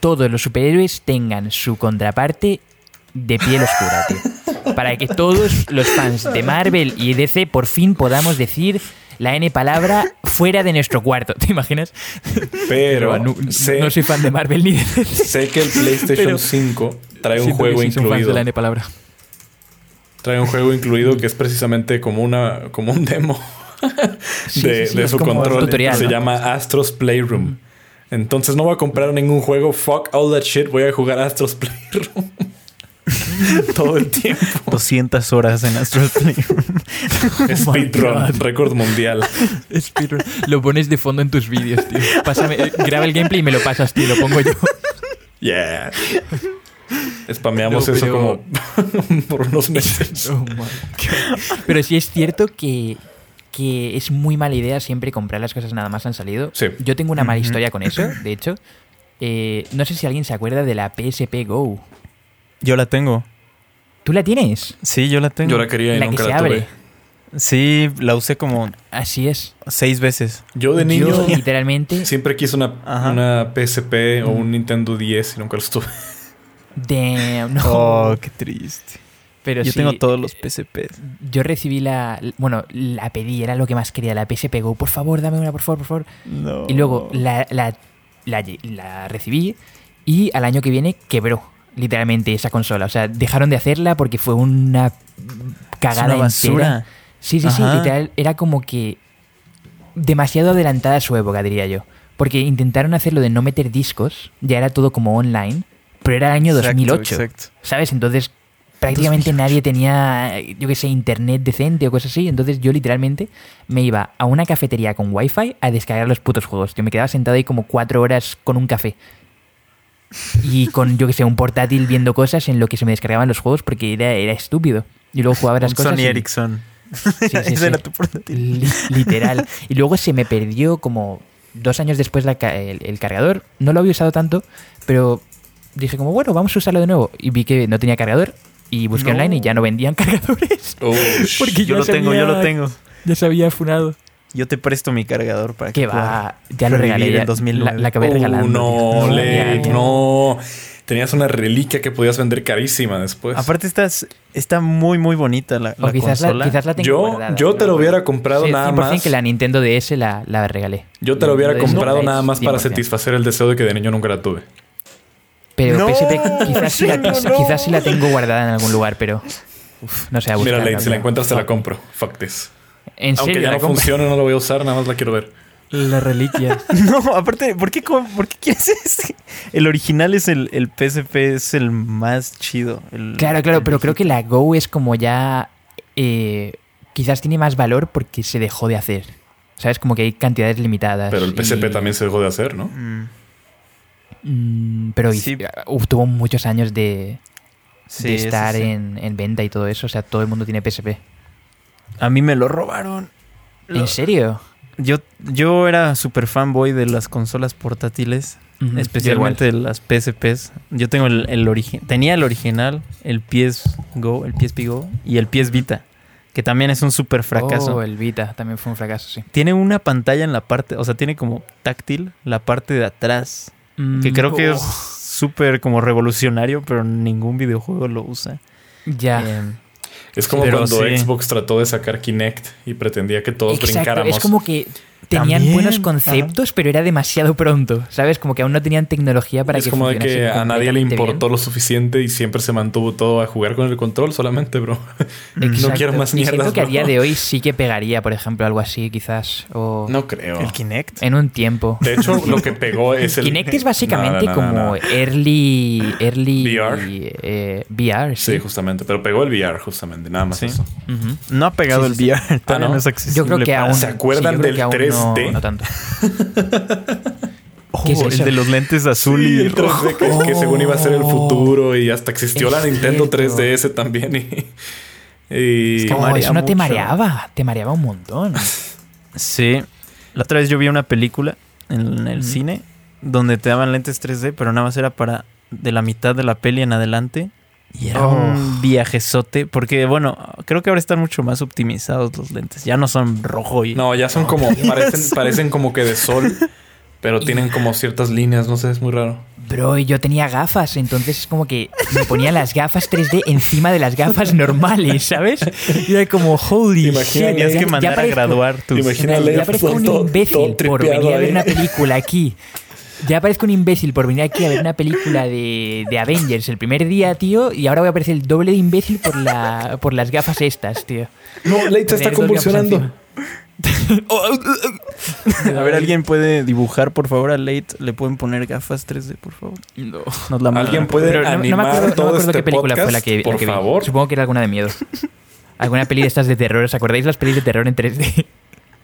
todos los superhéroes tengan su contraparte de piel oscura, tío. Para que todos los fans de Marvel y DC por fin podamos decir la N palabra fuera de nuestro cuarto. ¿Te imaginas? Pero no, sé, no soy fan de Marvel ni de DC. sé que el PlayStation Pero- 5 trae un juego que incluido. de la N palabra. Trae un juego incluido que es precisamente como una como un demo Sí, de, sí, sí, de es su control. tutorial, Se ¿no? llama Astros Playroom. Entonces no voy a comprar ningún juego. Fuck all that shit. Voy a jugar Astros Playroom. Todo el tiempo. 200 horas en Astral Playroom. Speedrun, récord mundial. Speedrun. Lo pones de fondo en tus vídeos, tío. Pásame, eh, graba el gameplay y me lo pasas, tío. Lo pongo yo. Yeah. Spameamos No, eso como por unos meses. Oh. Pero sí es cierto que, que es muy mala idea siempre comprar las cosas nada más han salido. Sí. Yo tengo una mala historia con eso, de hecho. Eh, no sé si alguien se acuerda de la PSP Go. Yo la tengo. ¿Tú la tienes? Sí, yo la tengo. Yo la quería y la que nunca se la abre. tuve. Sí, la usé como Así es. seis veces. Yo de niño Yo, literalmente, siempre quise una, Ajá. una PSP o un Nintendo 10 y nunca los tuve. damn, no. Oh, qué triste. Pero Yo sí, tengo todos los PSPs. Yo recibí la. Bueno, la pedí, era lo que más quería, la PSP Go. Por favor, dame una, por favor, por favor. No. Y luego la, la, la, la recibí y al año que viene quebró literalmente esa consola. O sea, dejaron de hacerla porque fue una cagada una entera. basura. Sí, sí, sí, Ajá. literal. Era como que demasiado adelantada a su época, diría yo. Porque intentaron hacerlo de no meter discos, ya era todo como online, pero era el año Exacto, 2008. exacto. ¿Sabes? Entonces prácticamente nadie tenía, yo qué sé, internet decente o cosas así. Entonces yo literalmente me iba a una cafetería con wifi a descargar los putos juegos. Yo me quedaba sentado ahí como cuatro horas con un café. Y con, yo qué sé, un portátil viendo cosas en lo que se me descargaban los juegos porque era, era estúpido. Y luego jugaba las cosas. Sony y- Ericsson. Sí, sí, Ese sí. era tu portátil. Li- literal. Y luego se me perdió como dos años después la ca- el, el cargador. No lo había usado tanto, pero dije como, bueno, vamos a usarlo de nuevo. Y vi que no tenía cargador y busqué No. online y ya no vendían cargadores. Oh, Porque Yo lo tengo, yo lo tengo. Ya se había funado. Yo te presto mi cargador para que Que va, ya lo regalé. en ya- 2009. La, la acabé Oh, regalando. no, Ya, ya. no. Tenías una reliquia que podías vender carísima después. Aparte está, está muy, muy bonita la, O la quizás la, consola. quizás la tengo yo, guardada, yo te lo hubiera comprado Sí, nada 100% más. que la Nintendo DS la, la regalé. Yo te lo hubiera comprado no, nada más para 100%. satisfacer el deseo de que de niño nunca la tuve. Pero No, PSP quizás sí, la, Shenmue, no. quizás sí la tengo guardada en algún lugar, pero... uf, no sé, a Mira, si la encuentras te la compro. Fuck this. En Aunque serio, ya no compro. funcione, no la voy a usar, nada más la quiero ver. La reliquia. No, aparte, ¿por qué, por qué quieres este? El original es el, el PSP, es el más chido. el- Claro, claro, el pero creo que la Go es como ya... eh, quizás tiene más valor porque se dejó de hacer. ¿Sabes? Como que hay cantidades limitadas. Pero el PSP y- también se dejó de hacer, ¿no? Mm, Mm, pero Sí. uf, tuvo muchos años de, sí, de eso estar sí. En, en venta y todo eso. O sea, todo el mundo tiene PSP. A mí me lo robaron. Lo- ¿En serio? Yo, yo era super fanboy de las consolas portátiles, especialmente de las PSPs. Yo tengo el, el origi- tenía el original, el PS Go, el PSP Go y el PS Vita, que también es un super fracaso. Oh, el Vita también fue un fracaso, sí. Tiene una pantalla en la parte, o sea, tiene como táctil la parte de atrás, que Mm, creo que oh, es súper como revolucionario, pero ningún videojuego lo usa. Ya. Eh, Es como Pero cuando sí. Xbox trató de sacar Kinect y pretendía que todos Exacto, brincáramos. es como que tenían También, buenos conceptos, ajá. pero era demasiado pronto, ¿sabes? Como que aún no tenían tecnología para es que como de que a nadie le importó bien. lo suficiente y siempre se mantuvo todo a jugar con el control solamente, bro. Exacto. No quiero más mierdas. Y siento que bro. a día de hoy sí que pegaría, por ejemplo, algo así, quizás. O no creo. El Kinect. En un tiempo. De hecho, lo que pegó es el. Kinect es básicamente nada, nada, como nada. early. Early. VR. Eh, VR sí. sí. justamente. Pero pegó el VR, justamente. Nada más sí. eso. Uh -huh. No ha pegado sí, el VR. Ah, no. no es accesible. Yo creo que aún. ¿Se acuerdan del 3? este? No, no tanto. oh, es el de los lentes azul sí, y el rojo. Que, oh, que, según iba a ser el oh. futuro y hasta existió la Nintendo cierto. 3DS también. Y, y no, marea eso no te mareaba, te mareaba un montón. sí. La otra vez yo vi una película en el mm. cine donde te daban lentes 3D, pero nada más era para de la mitad de la peli en adelante y era Oh. un viajezote, porque bueno, creo que ahora están mucho más optimizados los lentes. Ya no son rojo y... no, ya son como... Parecen, parecen como que de sol, pero tienen como ciertas líneas. No sé, es muy raro. Bro, y yo tenía gafas, entonces es como que me ponía las gafas 3D encima de las gafas normales, ¿sabes? Y era como, holy Imagina, shit, Tenías que ya mandar a graduar tus... Imagina- Ya, un imbécil por venir a ver una película aquí. Ya parezco un imbécil por venir aquí a ver una película de, de Avengers el primer día, tío, y ahora voy a parecer el doble de imbécil por, la, por las gafas estas, tío. No, Late se está convulsionando. A ver, ¿alguien puede dibujar, por favor, a Late? ¿Le pueden poner gafas 3D, por favor? Nos la. ¿Alguien puede Pero no, no animar me acuerdo, no me todo acuerdo este qué película fue la que, la Por que vi. favor. Supongo que era alguna de miedo. Alguna peli de estas de terror. ¿Os acordáis las pelis de terror en 3D?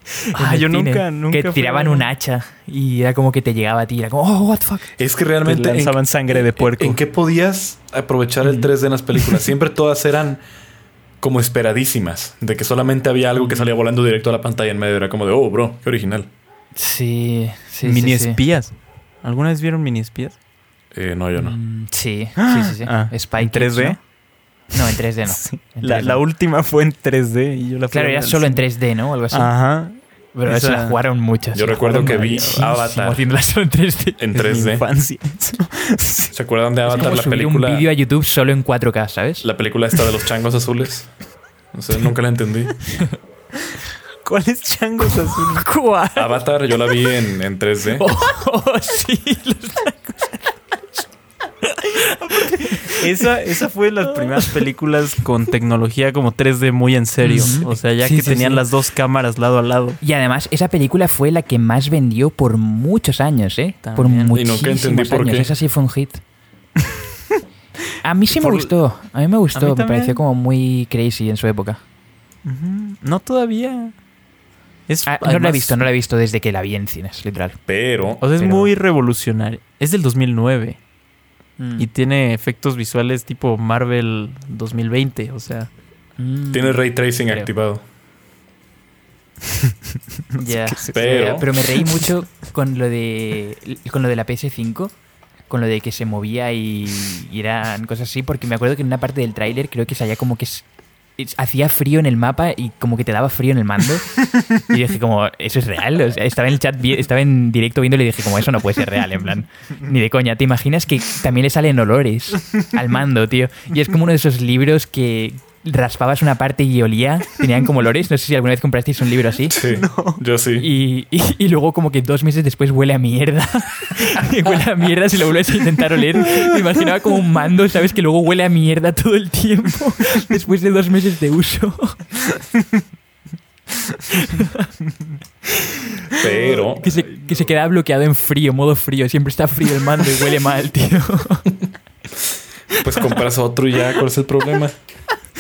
Ah, En yo cine, nunca, nunca Que tiraban un hacha y era como que te llegaba a ti. Era como, oh, what the fuck. Es que Te realmente... ¿en- lanzaban sangre de puerco. ¿En qué podías aprovechar el 3D en las películas? Siempre todas eran como esperadísimas. De que solamente había algo que salía volando directo a la pantalla en medio. Era como de, oh, bro, qué original. Sí, sí. mini sí, sí. espías. ¿Alguna vez vieron mini espías? Eh, no, yo no. Mm, Sí, sí, sí. sí. Ah, Spy ¿en Kids, 3D? ¿no? No, en 3D no. En La, 3D. la última fue en 3D y yo la fui Claro, era solo en cine. 3D, ¿no? O algo así. Ajá. Pero Esa- la jugaron muchas. Yo recuerdo que vi Avatar. Haciéndola solo en 3D. En En mi 3D. infancia. ¿Se acuerdan de Es Avatar, como la subir un película? vídeo a YouTube solo en 4K, ¿sabes? La película esta de los changos azules. No sé, nunca la entendí. ¿Cuáles changos azules? ¿Cuál? Avatar, yo la vi en, en 3D. Oh, sí, los Esa, esa fue de las primeras películas con tecnología como 3D muy en serio. O sea, ya Sí, que sí, tenían sí. las dos cámaras lado a lado. Y además, esa película fue la que más vendió por muchos años, ¿eh? Por También. Y muchísimos entendí por años. qué. Esa sí fue un hit. A mí sí me Por- gustó. A mí me gustó. mí Me también. pareció como muy crazy en su época. No todavía. Es, Ah, no la he visto, no la he visto desde que la vi en cines, literal. Pero O sea, es pero- muy revolucionario. Es del 2009 Mm. y tiene efectos visuales tipo Marvel 2020. O sea, Mm. tiene ray tracing Creo. activado. Ya. Pero- Pero me reí mucho con lo de con lo de la PS5, con lo de que se movía y, y eran cosas así, porque me acuerdo que en una parte del tráiler creo que salía como que hacía frío en el mapa y como que te daba frío en el mando. Y dije como, ¿eso es real? O sea, estaba en el chat, estaba en directo viendo y le dije como, eso no puede ser real, en plan, ni de coña. ¿Te imaginas que también le salen olores al mando, tío? Y es como uno de esos libros que raspabas una parte y olía, tenían como olores. No sé si alguna vez comprasteis un libro así. Sí, yo sí. Y, y, y luego como que dos meses después huele a mierda. Y huele a mierda si lo vuelves a intentar oler. Me imaginaba como un mando, ¿sabes? Que luego huele a mierda todo el tiempo. Después de dos meses de uso. Pero Que se, que se queda bloqueado en frío, modo frío. Siempre está frío el mando y huele mal, tío. pues compras otro y ya, ¿cuál es el problema?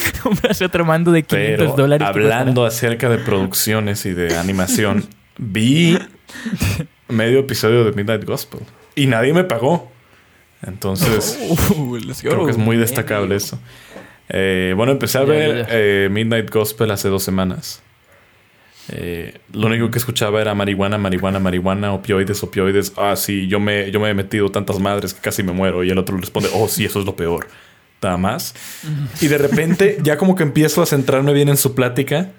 Compras otro mando de 500 Pero dólares. hablando acerca de producciones y de animación, vi medio episodio de Midnight Gospel y nadie me pagó. Entonces, creo que es muy destacable eso. Eh, bueno, empecé a ver eh, Midnight Gospel hace dos semanas. Eh, lo único que escuchaba era marihuana, marihuana, marihuana, opioides, opioides. Ah, sí, yo me, yo me he metido tantas madres que casi me muero. Y el otro le responde, oh, sí, eso es lo peor. Nada más. Y de repente, ya como que empiezo a centrarme bien en su plática.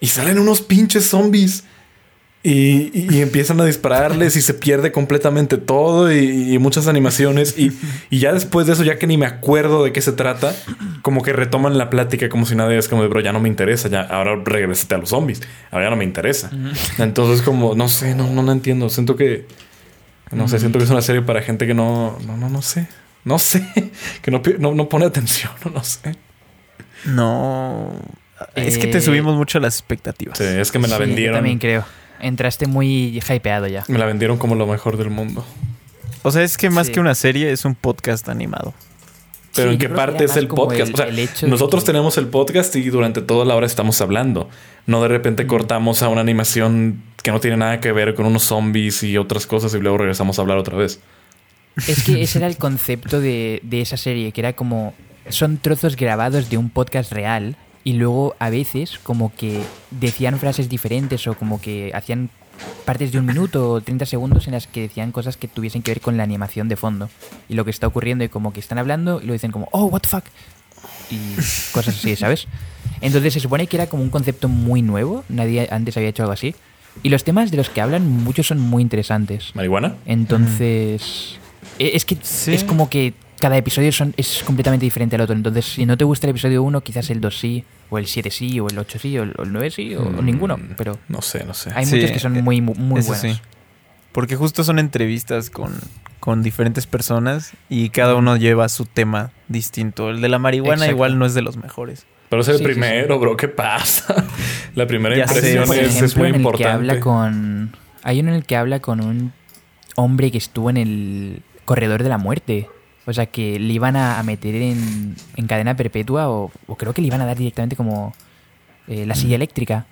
Y salen unos pinches zombies. Y, y- y empiezan a dispararles y se pierde completamente todo y, y muchas animaciones. Y, y ya después de eso, ya que ni me acuerdo de qué se trata, como que retoman la plática como si nada es como de, bro, ya no me interesa, ya ahora regrésate a los zombies, ahora ya no me interesa. Entonces, como, no sé, no, no, no entiendo. Siento que, no sé, siento que es una serie para gente que no, no, no, no sé, no sé, que no, no, no pone atención, no, no sé. no. Es que te Eh, subimos mucho las expectativas. Sí, es que me la Sí, yo vendieron. también creo. Entraste muy hypeado ya. Me la vendieron como lo mejor del mundo. O sea, es que más Sí. que una serie es un podcast animado. Pero Sí, en qué parte es el podcast. el- o sea, el hecho de nosotros que- tenemos el podcast y durante toda la hora estamos hablando. No de repente cortamos a una animación que no tiene nada que ver con unos zombies y otras cosas y luego regresamos a hablar otra vez. Es que ese era el concepto de, de esa serie, que era como... Son trozos grabados de un podcast real y luego a veces como que decían frases diferentes o como que hacían partes de un minuto o 30 segundos en las que decían cosas que tuviesen que ver con la animación de fondo y lo que está ocurriendo y como que están hablando y lo dicen como, oh, what the fuck, y cosas así, ¿sabes? Entonces se supone que era como un concepto muy nuevo, nadie antes había hecho algo así. Y los temas de los que hablan, muchos son muy interesantes. ¿Marihuana? Entonces, es que Sí. es como que cada episodio son, es completamente diferente al otro. Entonces, si no te gusta el episodio 1, quizás el 2 sí, o el 7 sí, o el 8 sí, o el, o el 9 sí, o, o Mm, ninguno. Pero No sé, no sé. hay Sí, muchos que son eh, muy, muy, buenos. sí. Porque justo son entrevistas con, con diferentes personas y cada uno lleva su tema distinto. El de la marihuana Exacto. igual no es de los mejores. Pero es el Sí, sí, primero, bro. ¿Qué pasa? La primera Ya impresión es, es ejemplo, muy en el que importante. habla con... Hay uno en el que habla con un hombre que estuvo en el corredor de la muerte. O sea, que le iban a, meter en, en cadena perpetua o, o creo que le iban a dar directamente como eh, la silla eléctrica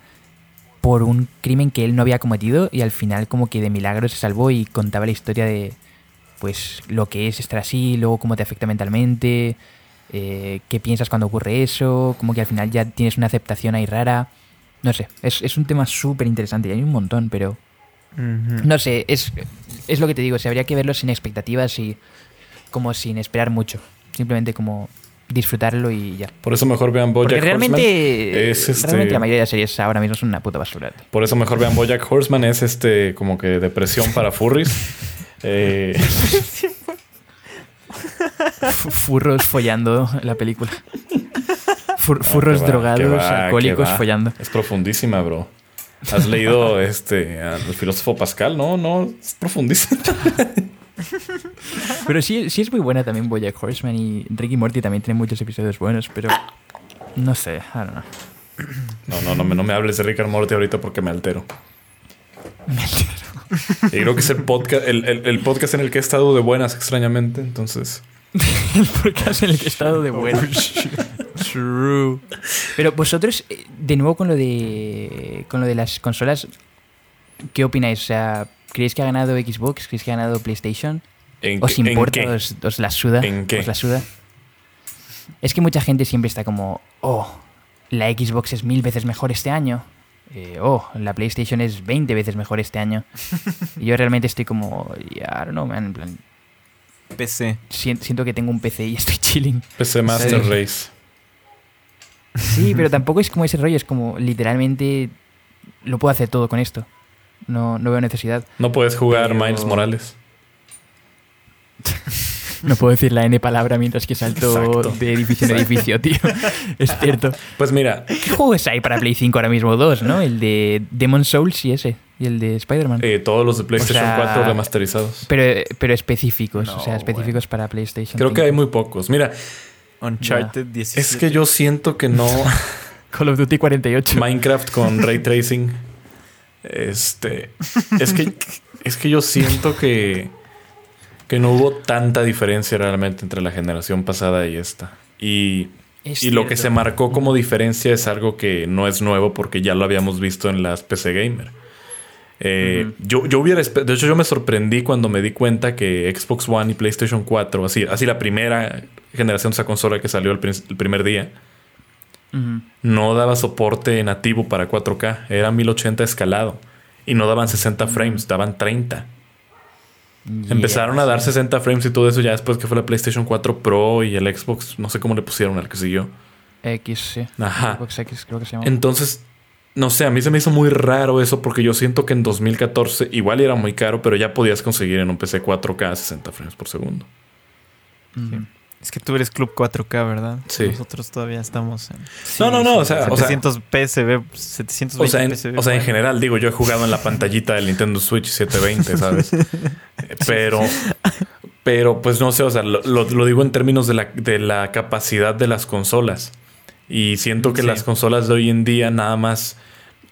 por un crimen que él no había cometido y al final como que de milagro se salvó y contaba la historia de pues lo que es estar así, luego cómo te afecta mentalmente, eh, qué piensas cuando ocurre eso, como que al final ya tienes una aceptación ahí rara. No sé, es, es un tema súper interesante y hay un montón, pero No sé, es, es lo que te digo, o sea, habría que verlo sin expectativas y como sin esperar mucho. Simplemente como disfrutarlo y ya. Por eso mejor vean Bojack Porque realmente, Horseman. Es este... realmente la mayoría de series ahora mismo son una puta basura. Por eso mejor vean Bojack Horseman. Es este como que depresión para furries. Eh, Furros follando la película. Fur- furros va, drogados, va, alcohólicos follando. Es profundísima, bro. ¿Has leído este al filósofo Pascal? No, no, es profundísima. Pero sí, sí es muy buena también Bojack Horseman y Ricky Morty también tiene muchos episodios buenos, pero no sé, I don't know. No, no, no me, no me hables de Rick and Morty ahorita porque me altero. Y creo que es el podcast, el, el- el podcast en el que he estado de buenas extrañamente, entonces el podcast en el que he estado de bueno. True. Pero vosotros, eh, de nuevo con lo de con lo de las consolas, ¿qué opináis? O sea, ¿creéis que ha ganado Xbox? ¿Creéis que ha ganado PlayStation? ¿En ¿Os qué- en importa? qué? Os, os la suda? ¿En qué? ¿Os la suda? Es que mucha gente siempre está como, oh, la Xbox es mil veces mejor este año. Eh, oh, la PlayStation es 20 veces mejor este año. y yo realmente estoy como, yeah, I don't know, man. En plan, PC. sien- siento que tengo un PC y estoy chilling. PC Master Sí. Race. Sí, pero tampoco es como ese rollo, es como literalmente lo puedo hacer todo con esto. No, no veo necesidad. No puedes jugar Pero- Miles Morales. No puedo decir la N palabra mientras que salto Exacto. de edificio en edificio, tío. Es cierto. Pues mira, ¿Qué juegos hay para Play 5 ahora mismo? Dos, ¿no? El de Demon Souls y ese. Y el de Spider-Man. eh, todos los de PlayStation O sea, 4 remasterizados. pero, pero específicos, No, o sea, específicos para PlayStation. Creo que 5. hay muy pocos. Mira, Uncharted 17. es que yo siento que no. Call of Duty 48. Minecraft con ray tracing. Este. Es que. Es que yo siento que. Que no hubo tanta diferencia realmente entre la generación pasada y esta. Y. Es y lo que se marcó como diferencia es algo que no es nuevo porque ya lo habíamos visto en las PC Gamer. Eh, yo, yo hubiera de hecho yo me sorprendí cuando me di cuenta que Xbox One y PlayStation 4, así, así la primera generación de esa consola que salió el, primer día, no daba soporte nativo para 4K, era 1080 escalado y no daban 60 frames, daban 30. Empezaron a dar 60 frames y todo eso ya después que fue la PlayStation 4 Pro y el Xbox, no sé cómo le pusieron al que siguió. X, sí. Ajá. Xbox X creo que se llama. Entonces, no sé, a mí se me hizo muy raro eso porque yo siento que en 2014 igual era muy caro, pero ya podías conseguir en un PC 4K 60 frames por segundo. Ujú. Es que tú eres Club 4K, ¿verdad? Sí. Nosotros todavía estamos en no, no, no, o sea, o sea, 700 PSV, 720 o sea, en, PSV. o sea, en general, digo, yo he jugado en la pantallita del Nintendo Switch 720, ¿sabes? Eh, Pero, pero pues no sé, o sea, lo, lo- lo digo en términos de la, de la capacidad de las consolas. Y siento que Sí. las consolas de hoy en día nada más,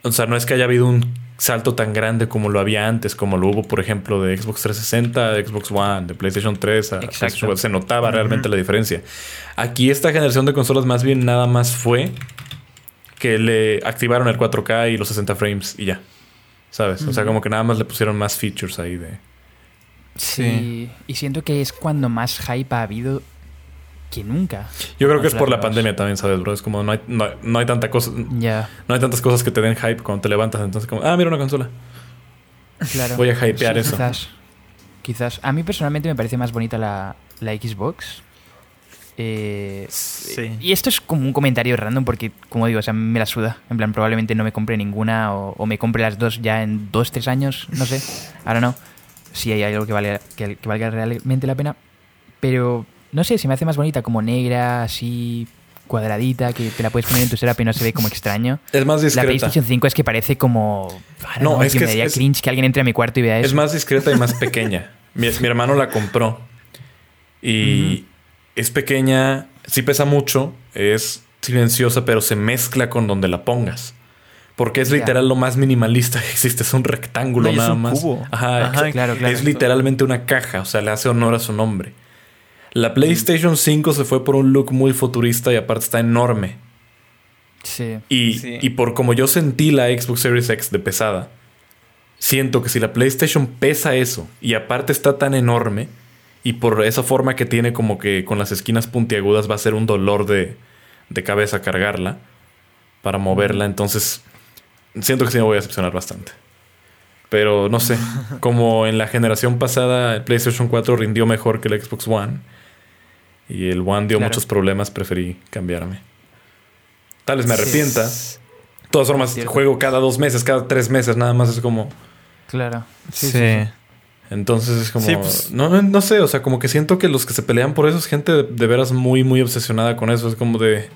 o sea, no es que haya habido un salto tan grande como lo había antes, como lo hubo, por ejemplo, de Xbox 360, de Xbox One, de PlayStation 3 a. PlayStation 4. Se notaba realmente la diferencia. Aquí esta generación de consolas más bien nada más fue que le activaron el 4K y los 60 frames y ya. ¿Sabes? O sea, como que nada más le pusieron más features ahí de... Sí. Y siento que es cuando más hype ha habido que nunca. Yo creo que es por la pandemia también, ¿sabes, bro? Es como no hay, no, hay- no hay tanta cosa... Ya, No hay tantas cosas que te den hype cuando te levantas. Entonces, como, ah, mira una consola. claro. Voy a hypear Sí, eso. Quizás. Quizás. A mí personalmente me parece más bonita la, la Xbox. Eh, Sí. Y esto es como un comentario random porque, como digo, o sea, me la suda. En plan, probablemente no me compre ninguna o, o me compre las dos ya en dos, tres años, no sé. Ahora no. Si hay algo que, vale, que, que valga realmente la pena. Pero, no sé, se me hace más bonita como negra, así cuadradita, que te la puedes poner en tu setup y no se ve como extraño. Es más La discreta. PlayStation 5 es que parece como... No, know, es que me daría es- cringe que alguien entre a mi cuarto y vea eso. Es más discreta y más pequeña. Mi, mi hermano la compró. Y es pequeña, sí pesa mucho, es silenciosa, pero se mezcla con donde la pongas. Porque es literal lo más minimalista que existe. Es un rectángulo No, y es nada un más. cubo. Ajá, claro, claro. Es literalmente una caja. O sea, le hace honor a su nombre. La PlayStation 5 se fue por un look muy futurista y aparte está enorme. Sí. Y, Sí. y por como yo sentí la Xbox Series X de pesada, siento que si la PlayStation pesa eso y aparte está tan enorme y por esa forma que tiene como que con las esquinas puntiagudas va a ser un dolor de, de cabeza cargarla para moverla, entonces siento que sí me voy a decepcionar bastante. Pero no sé, como en la generación pasada el PlayStation 4 rindió mejor que el Xbox One y el One dio Claro. muchos problemas, preferí cambiarme. Tal vez me arrepienta. De todas formas, Cierto. juego cada dos meses, cada tres meses, nada más es como. Claro. Sí. Entonces es como. Sí, pues- no, no sé, o sea, como que siento que los que se pelean por eso es gente de, de veras muy, muy obsesionada con eso. Es como de.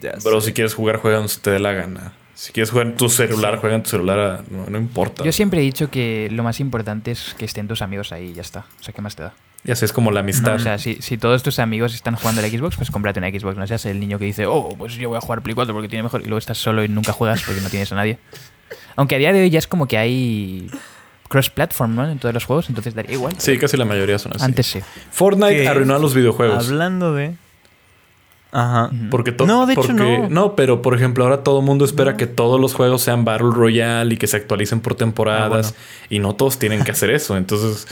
Ya Pero sé. si quieres jugar, juega donde se te dé la gana. Si quieres jugar en tu celular, juega en tu celular. a- no, no importa. Yo siempre he dicho que lo más importante es que estén tus amigos ahí y ya está. O sea, ¿qué más te da? Y así es como la amistad. O sea, si, si todos tus amigos están jugando la Xbox, pues cómprate una Xbox. No seas el niño que dice, oh, pues yo voy a jugar Play 4 porque tiene mejor. Y luego estás solo y nunca juegas porque no tienes a nadie. Aunque a día de hoy ya es como que hay cross-platform, ¿no? En todos los juegos, entonces daría igual. Sí, casi la mayoría son así. Antes sí. Fortnite arruinó a los videojuegos. Hablando de. Ajá. Porque No, de hecho, porque- no. pero por ejemplo, ahora todo el mundo espera que todos los juegos sean Battle Royale y que se actualicen por temporadas. Y no todos tienen que hacer eso. Entonces,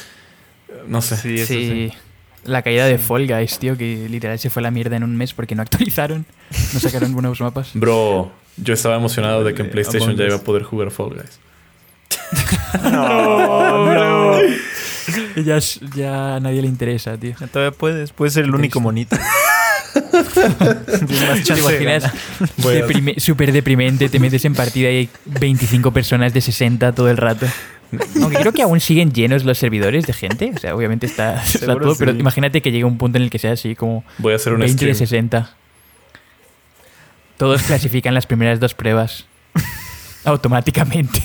no sé. Sí, eso Sí. sí. La caída de Fall Guys, tío, que literal se fue a la mierda en un mes porque no actualizaron. No sacaron nuevos mapas. Bro, yo estaba emocionado de que en De PlayStation Among ya iba a poder jugar Fall Guys. No, Ya, es- ya a nadie le interesa, tío. Todavía puedes. Puedes ser el único monito. ¿Te imaginas? Deprime- Súper deprimente, te metes en partida y hay 25 personas de 60 todo el rato. Aunque creo que aún siguen llenos los servidores de gente. O sea, obviamente está, todo, pero imagínate que llegue un punto en el que sea así como Voy a hacer un 20 de stream. 60. Todos clasifican las primeras dos pruebas automáticamente.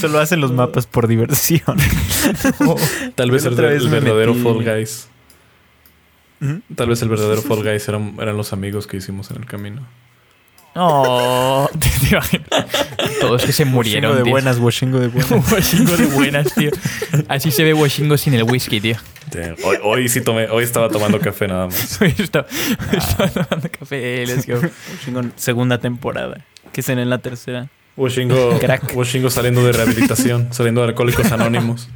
Solo hacen los mapas por diversión. Tal vez el, otra vez el verdadero metí- Fall Guys. Tal vez el verdadero Fall Guys eran, eran los amigos que hicimos en el camino. Oh, te. Todos que se murieron. Washingo de tío. buenas, Washingo de buenas. Washingo de buenas, tío. Así se ve Washingo sin el whisky, tío. Damn. Hoy, hoy sí tomé, hoy estaba tomando café nada más. Estaba, estaba tomando café, let's go. Washingo segunda temporada. Que es en la tercera. Washingo, Crack. Washingo saliendo de rehabilitación, saliendo de Alcohólicos Anónimos.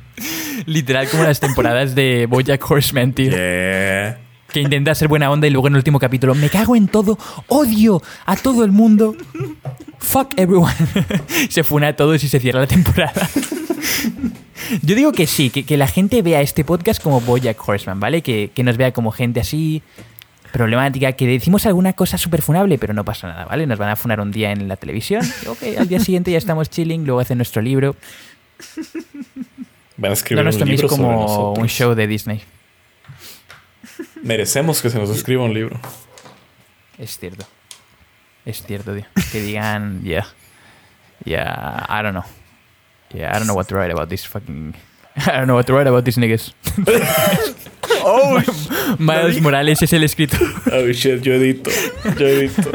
Literal como las temporadas de Bojack Horseman, tío. Yeah. Que intenta ser buena onda y luego en el último capítulo, me cago en todo, odio a todo el mundo. Fuck everyone. se funa a todos y se cierra la temporada. Yo digo que sí, que, que la gente vea este podcast como Bojack Horseman, ¿vale? Que, que nos vea como gente así, problemática, que decimos alguna cosa súper funable, pero no pasa nada, ¿vale? Nos van a funar un día en la televisión, ok, al día siguiente ya estamos chilling, luego hacen nuestro libro. Van a No escribir nos un toméis libro sobre como un show de Disney. Merecemos que se nos escriba un libro. Es cierto. Es cierto, tío. Que digan, yeah. Yeah, I don't know. Yeah, I don't know what to write about this fucking. I don't know what to write about these niggas. Oh, Miles Morales es el escritor. Oh shit, yo edito. Yo edito.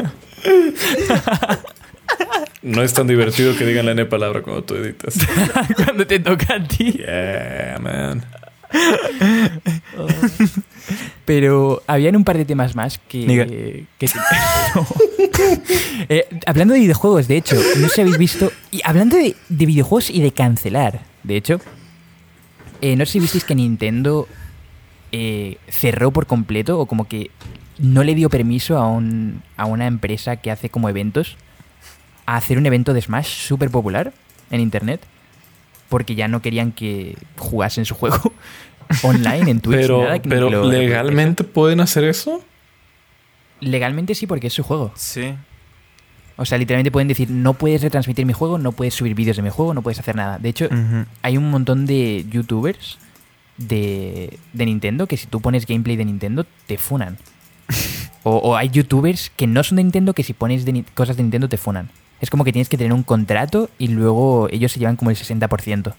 No es tan divertido que digan la N palabra cuando tú editas. Cuando te toca a ti. Yeah, man. Pero habían un par de temas más que. Que No. Eh, hablando de videojuegos, de hecho, no sé si habéis visto. Y hablando de, de videojuegos y de cancelar, de hecho, eh, no sé si visteis que Nintendo eh, cerró por completo o como que no le dio permiso a, un, a una empresa que hace como eventos a hacer un evento de Smash súper popular en internet porque ya no querían que jugasen su juego online en Twitch. Pero, nada, que pero lo- legalmente pueden hacer eso. Legalmente sí, porque es su juego. Sí. O sea, literalmente pueden decir, no puedes retransmitir mi juego, no puedes subir vídeos de mi juego, no puedes hacer nada. De hecho, hay un montón de youtubers de, de Nintendo que si tú pones gameplay de Nintendo, te funan. O, o hay youtubers que no son de Nintendo que si pones de cosas de Nintendo, te funan. Es como que tienes que tener un contrato y luego ellos se llevan como el 60%.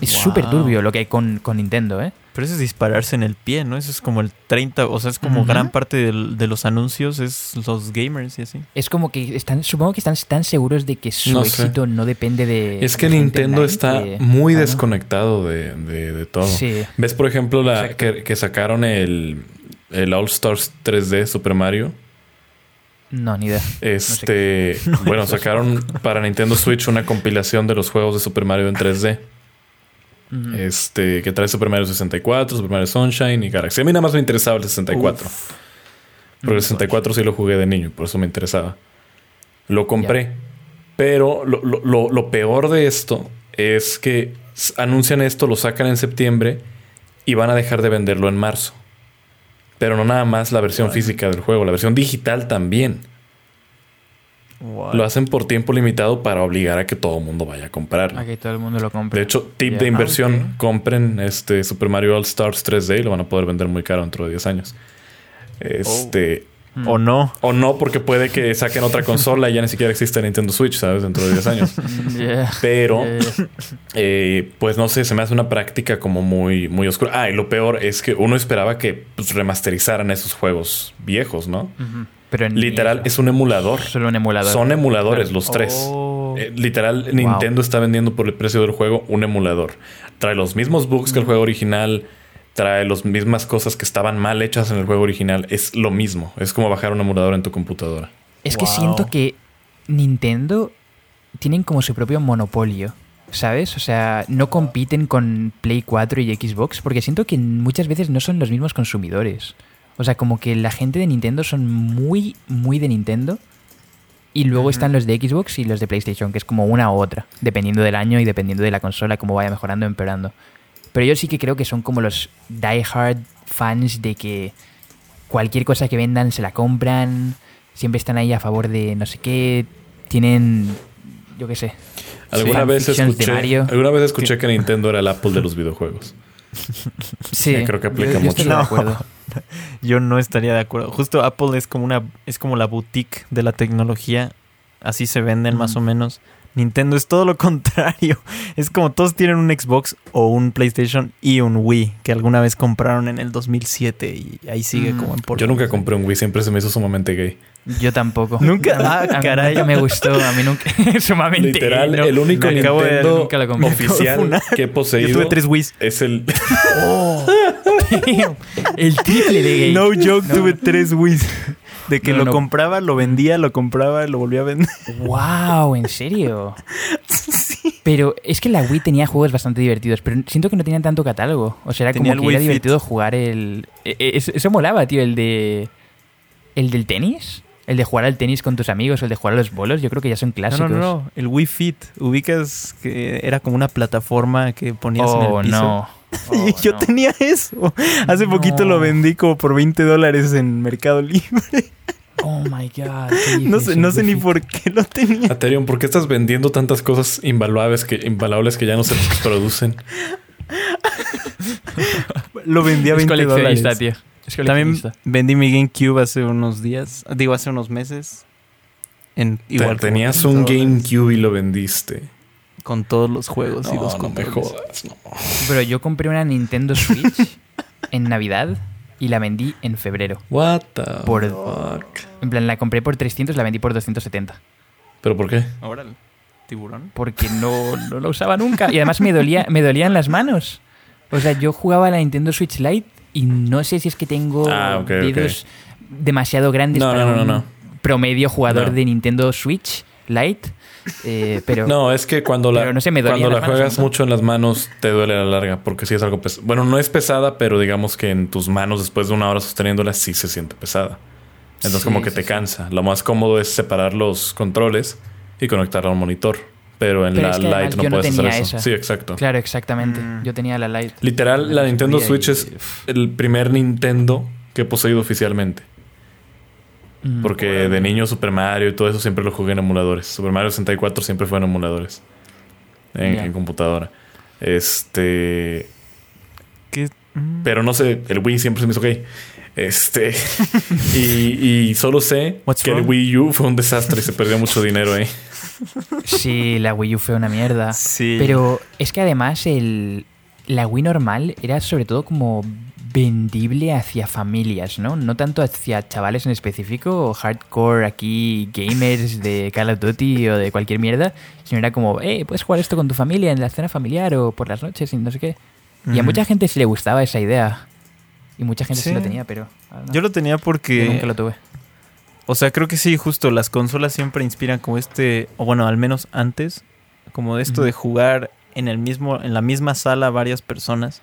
Es Wow. súper turbio lo que hay con, con Nintendo, ¿eh? Pero eso es dispararse en el pie, ¿no? Eso es como el 30, o sea, es como gran parte de los anuncios, es los gamers y así. Es como que están, supongo que están tan seguros de que su No sé. éxito no depende de. Es que de Nintendo está que- muy ¿no? desconectado de, de- de todo. Sí. ¿Ves, por ejemplo, la que sacaron el, el All Stars 3D Super Mario? No, ni idea. Este, bueno, sacaron para Nintendo Switch una compilación de los juegos de Super Mario en 3D. Este, que trae Super Mario 64, Super Mario Sunshine y Galaxy. A mí nada más me interesaba el 64. Porque el 64 sí lo jugué de niño, por eso me interesaba. Lo compré. Pero lo, lo- lo- peor de esto es que anuncian esto, lo sacan en septiembre y van a dejar de venderlo en marzo. Pero no nada más la versión física del juego, la versión digital también. What? Lo hacen por tiempo limitado para obligar a que todo el mundo vaya a comprarlo. A que todo el mundo lo compre. De hecho, tip de inversión, Ah, compren este Super Mario All Stars 3D y lo van a poder vender muy caro dentro de 10 años. Este, O no. o no, porque puede que saquen otra consola y ya ni siquiera existe Nintendo Switch, ¿sabes? Dentro de 10 años. Yeah. Pero, Yeah. eh, pues no sé, se me hace una práctica como muy, muy oscura. Ah, y lo peor es que uno esperaba que pues, remasterizaran esos juegos viejos, ¿no? Ujú. Pero Literal, es un emulador. solo un emulador. Son emuladores Claro. los tres. Oh. Eh, literal, Nintendo está vendiendo por el precio del juego un emulador. Trae los mismos bugs que el juego original. Trae las mismas cosas que estaban mal hechas en el juego original. Es lo mismo. Es como bajar un emulador en tu computadora. Es que siento que Nintendo tienen como su propio monopolio, ¿sabes? O sea, no compiten con Play 4 y Xbox porque siento que muchas veces no son los mismos consumidores. O sea, como que la gente de Nintendo son muy, muy de Nintendo. Y luego están los de Xbox y los de PlayStation, que es como una u otra, dependiendo del año y dependiendo de la consola, cómo vaya mejorando o empeorando. Pero yo sí que creo que son como los die-hard fans de que cualquier cosa que vendan se la compran, siempre están ahí a favor de no sé qué, tienen, yo qué sé. Alguna vez escuché, alguna vez escuché que Nintendo era el Apple de los videojuegos. Sí, creo que aplica yo- yo mucho. estoy de No. acuerdo. Yo no estaría de acuerdo. Justo Apple es como una es como la boutique de la tecnología. Así se venden más o menos. Nintendo es todo lo contrario. Es como todos tienen un Xbox o un PlayStation y un Wii que alguna vez compraron en el 2007 y ahí sigue Mm. como en Yo nunca compré un Wii, siempre se me hizo sumamente gay. Yo tampoco. Nunca- ah, A mí caray. nunca me gustó, a mí nunca. Sumamente. Literal, no. el único me acabo de- Nintendo nunca compré. oficial que he Yo tuve tres Wii's. es el... el triple de gay. No joke, No. tuve tres Wii's. De que No, lo no. compraba, lo vendía, lo compraba, lo volvía a vender. Wow, ¿en serio? Pero es que la Wii tenía juegos bastante divertidos, pero siento que no tenían tanto catálogo. O sea, era Tenía como que era Wii Fit. divertido jugar el... e- e- Eso, eso molaba, tío, el de... ¿El del tenis? ¿El de jugar al tenis con tus amigos el de jugar a los bolos? Yo creo que ya son No, clásicos. no, no, el Wii Fit. Ubicas que era como una plataforma que ponías en Oh, el piso. no. y Oh, yo no. tenía eso. Hace No. poquito lo vendí como por 20 dólares en Mercado Libre. Oh my god. No sé, no sé ni por qué lo tenía. Aterion, ¿por qué estás vendiendo tantas cosas invaluables que, invaluables que ya no se producen? Lo vendí a Es 20 coleccionista, dólares. tío. Es También vendí mi GameCube hace unos días. Digo, hace unos meses. En, igual tenías 30 un GameCube y lo vendiste. Con todos los juegos y los no me controles. jodas, no. Pero yo compré una Nintendo Switch en Navidad y la vendí en febrero. What the Por- fuck? En plan, la compré por 300, la vendí por 270. ¿Pero por qué? Ahora el tiburón. Porque no, no la usaba nunca. Y además me, dolía, me dolían las manos. O sea, yo jugaba a la Nintendo Switch Lite y no sé si es que tengo Ah, dedos demasiado grandes No, para no, no, un no. promedio jugador No. de Nintendo Switch Lite. Eh, pero No, es que cuando la, Pero no sé, me dolían cuando la manos, juegas ¿no? mucho en las manos, te duele a la larga, porque sí es algo pesado. Bueno, no es pesada, pero digamos que en tus manos, después de una hora sosteniéndola, sí se siente pesada. Entonces, Sí, como que sí, te sí. cansa. Lo más cómodo es separar los controles y conectarlo a un monitor. Pero en Pero la es que además Lite no puedes hacer eso. esa. Sí, exacto. claro, exactamente. Mm. Yo tenía la Lite. Literal, la Nintendo Switch y- es el primer Nintendo que he poseído oficialmente. Mm. Porque de niño Super Mario y todo eso siempre lo jugué en emuladores. Super Mario 64 siempre fue en emuladores. En, computadora. Este. ¿Qué? Mm. Pero no sé, el Wii siempre se me hizo gay. Este. y, y solo sé What's que el? Wii U fue un desastre y se perdió mucho dinero ahí. Sí, la Wii U fue una mierda. Sí. Pero es que además el, la Wii normal era sobre todo como vendible hacia familias, ¿no? No tanto hacia chavales en específico o hardcore aquí gamers de Call of Duty o de cualquier mierda, sino era como, eh, puedes jugar esto con tu familia en la cena familiar o por las noches y no sé qué. Y a mucha gente sí le gustaba esa idea. Y mucha gente sí, Sí. lo tenía, pero no. Yo lo tenía Yo porque. nunca lo tuve. O sea, creo que sí, justo las consolas siempre inspiran como este, o bueno, al menos antes, como de esto de jugar en el mismo, en la misma sala varias personas.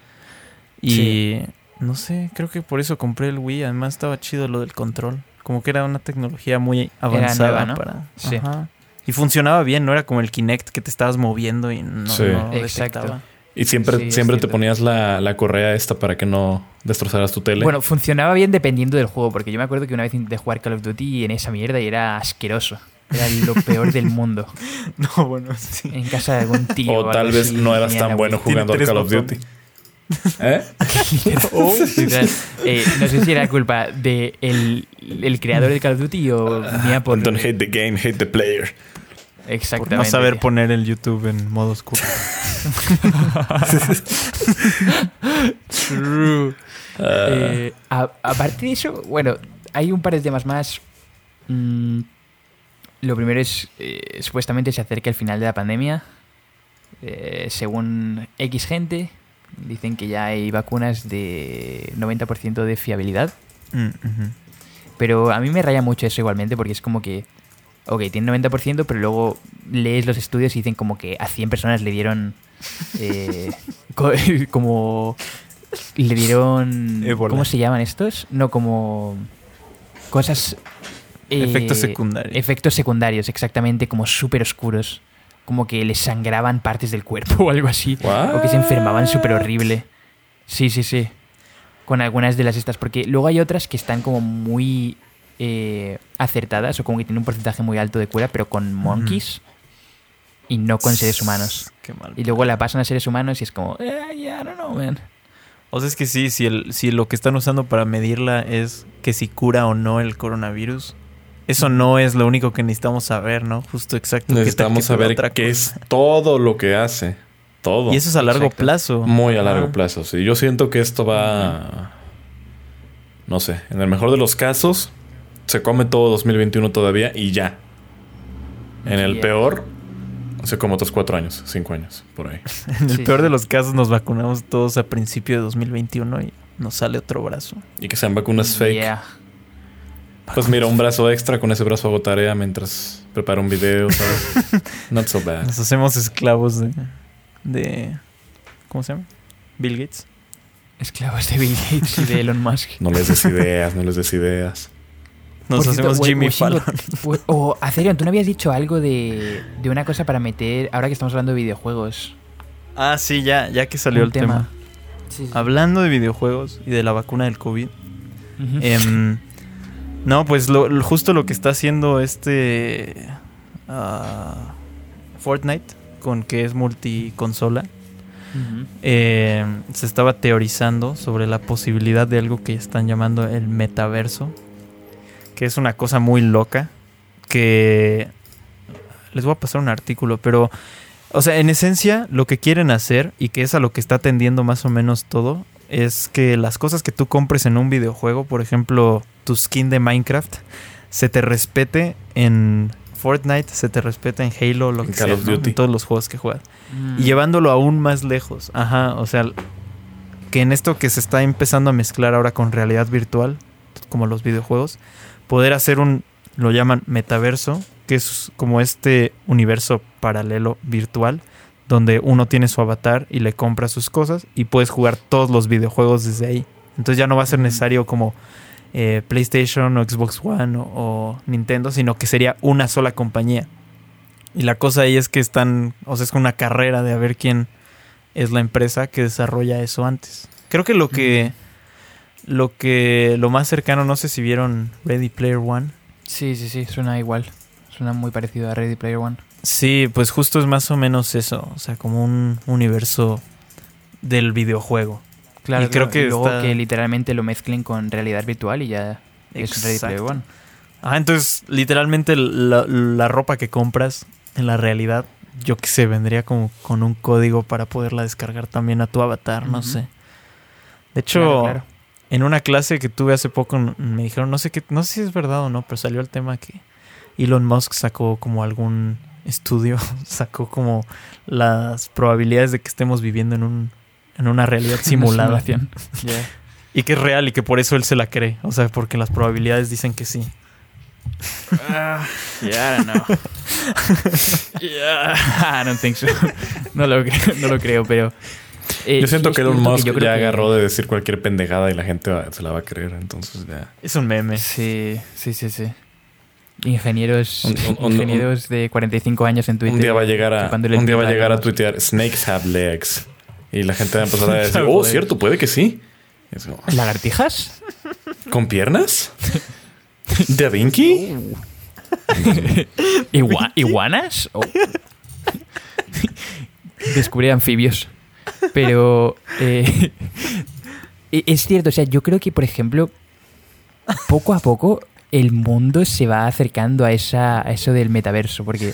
Y Sí. No sé, creo que por eso compré el Wii. Además estaba chido lo del control. Como que era una tecnología muy avanzada nueva, ¿no? para. Sí. Ajá. Y funcionaba bien, no era como el Kinect que te estabas moviendo y no, Sí. no Exacto. detectaba. Y siempre, Sí, siempre te ponías la, la correa esta para que no destrozaras tu tele. Bueno, funcionaba bien dependiendo del juego, porque yo me acuerdo que una vez intenté jugar Call of Duty en esa mierda y era asqueroso. Era lo peor del mundo. No, bueno, sí. En casa de algún tío. o tal vez no eras tan bueno jugando al Call of Duty. ¿Eh? Literal. Eh, no sé si era culpa de el, el creador de Call of Duty o mía por... Don't hate the game, hate the player. Por Exactamente. no saber poner el YouTube en modo oscuro. True. Ah, Eh, a- aparte de eso, bueno, hay un par de temas más Mm, lo primero es, eh, supuestamente se acerca el final de la pandemia. Eh, según X gente, dicen que ya hay vacunas de 90% de fiabilidad. Mm. Pero a mí me raya mucho eso igualmente porque es como que, ok, tiene 90%, pero luego lees los estudios y dicen como que a 100 personas le dieron... eh, co- como... Le dieron... ¿Cómo se llaman estos? No, como... Cosas... eh, Efectos secundarios. Efectos secundarios, exactamente, como súper oscuros. Como que les sangraban partes del cuerpo o algo así. O que se enfermaban súper horrible. Sí, sí, sí. Con algunas de las estas. Porque luego hay otras que están como muy eh, acertadas o como que tienen un porcentaje muy alto de cura, pero con monkeys y no con seres humanos. Qué mal. Y luego la pasan a seres humanos y es como, eh, yeah, I don't know, man. O sea, es que sí, si, el, si lo que están usando para medirla es que si cura o no el coronavirus, eso no es lo único que necesitamos saber, ¿no? Justo exacto. Necesitamos que saber otra qué es todo lo que hace. Todo. Y eso es a largo Exacto. plazo. Muy a largo Ah. plazo, sí. Yo siento que esto va. No sé. En el mejor de los casos, se come todo 2021 todavía y ya. En el Yeah. peor, hace como otros cuatro años, cinco años, por ahí. En el Sí, peor sí. de los casos nos vacunamos todos a principio de 2021 y nos sale otro brazo. Y que sean vacunas fake. Yeah. Pues mira, un brazo extra, con ese brazo hago tarea mientras preparo un video, ¿sabes? Not so bad. Nos hacemos esclavos de, de... ¿Cómo se llama? Bill Gates. Esclavos de Bill Gates y de Elon Musk. No les des ideas, no les des ideas. Nos Por hacemos Jimmy we Fallon. we- O, Acerion, tú no habías dicho algo de, de una cosa para meter, ahora que estamos hablando de videojuegos. Ah, sí, ya, ya que salió Un el tema. Sí, sí. Hablando de videojuegos y de la vacuna del COVID. No, pues lo, justo lo que está haciendo este ah, Fortnite, con que es multiconsola, eh, se estaba teorizando sobre la posibilidad de algo que están llamando el metaverso, que es una cosa muy loca, que les voy a pasar un artículo, pero, o sea, en esencia lo que quieren hacer y que es a lo que está tendiendo más o menos todo, es que las cosas que tú compres en un videojuego, por ejemplo, tu skin de Minecraft, se te respete en Fortnite, se te respete en Halo, lo En que Call sea, of ¿no? Duty. en todos los juegos que juegas Mm. y llevándolo aún más lejos. Ajá, o sea, que en esto que se está empezando a mezclar ahora con realidad virtual, como los videojuegos, poder hacer un, lo llaman metaverso, que es como este universo paralelo virtual, donde uno tiene su avatar y le compra sus cosas y puedes jugar todos los videojuegos desde ahí. Entonces ya no va a ser necesario como eh, PlayStation o Xbox One o, o Nintendo, sino que sería una sola compañía. Y la cosa ahí es que están, o sea, es una carrera de a ver quién es la empresa que desarrolla eso antes. Creo que lo que, lo que, lo más cercano, no sé si vieron Ready Player One. Sí, sí, sí, suena igual. Suena muy parecido a Ready Player One. Sí, pues justo es más o menos eso, o sea, como un universo del videojuego. Claro, Y creo que luego está- que literalmente lo mezclen con realidad virtual y ya es Ready Player. One. Ah, entonces literalmente la, la ropa que compras en la realidad, yo que sé, vendría como con un código para poderla descargar también a tu avatar, no sé. De hecho, Claro, claro. en una clase que tuve hace poco me dijeron, no sé qué, no sé si es verdad o no, pero salió el tema que Elon Musk sacó como algún estudio, sacó como las probabilidades de que estemos viviendo en un en una realidad simulada. Yeah. y que es real y que por eso él se la cree, o sea, porque las probabilidades dicen que sí. Yeah, I don't know. yeah, I don't think so. No lo creo, no lo creo pero... eh, Yo siento que Elon Musk ya que- agarró de decir cualquier pendejada y la gente va- se la va a creer, entonces ya. Es un meme. Sí, sí, sí, sí. Ingenieros, Un- un- un- ingenieros de 45 años en Twitter. Un día va a llegar a, un día va a llegar a tuitear Snakes have legs. Y la gente va a empezar a decir, oh, cierto, puede que sí. ¿Lagartijas? ¿Con piernas? ¿Da Vinci? ¿Igua- ¿Iguanas? Oh. Descubrí anfibios. Pero eh, e- es cierto, o sea, yo creo que, por ejemplo, poco a poco el mundo se va acercando a, esa, a eso del metaverso, porque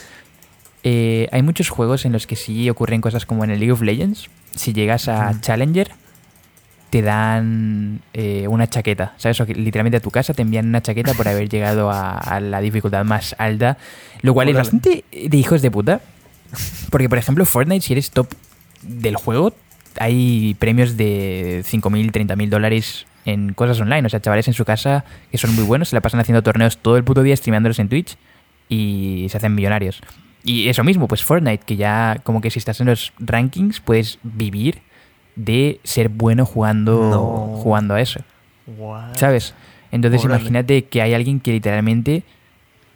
eh, hay muchos juegos en los que sí ocurren cosas como en el League of Legends. Si llegas a. Challenger, te dan eh, una chaqueta, ¿sabes? O que literalmente a tu casa te envían una chaqueta por haber llegado a, a la dificultad más alta, lo cual es bastante de hijos de puta. Porque, por ejemplo, Fortnite, si eres top del juego, hay premios de 5.000, 30.000 dólares en cosas online. O sea, chavales en su casa que son muy buenos, se la pasan haciendo torneos todo el puto día streameándolos en Twitch y se hacen millonarios. Y eso mismo, pues Fortnite, que ya como que si estás en los rankings puedes vivir de ser bueno jugando, No. jugando a eso. What? ¿Sabes? Entonces Órale. imagínate que hay alguien que literalmente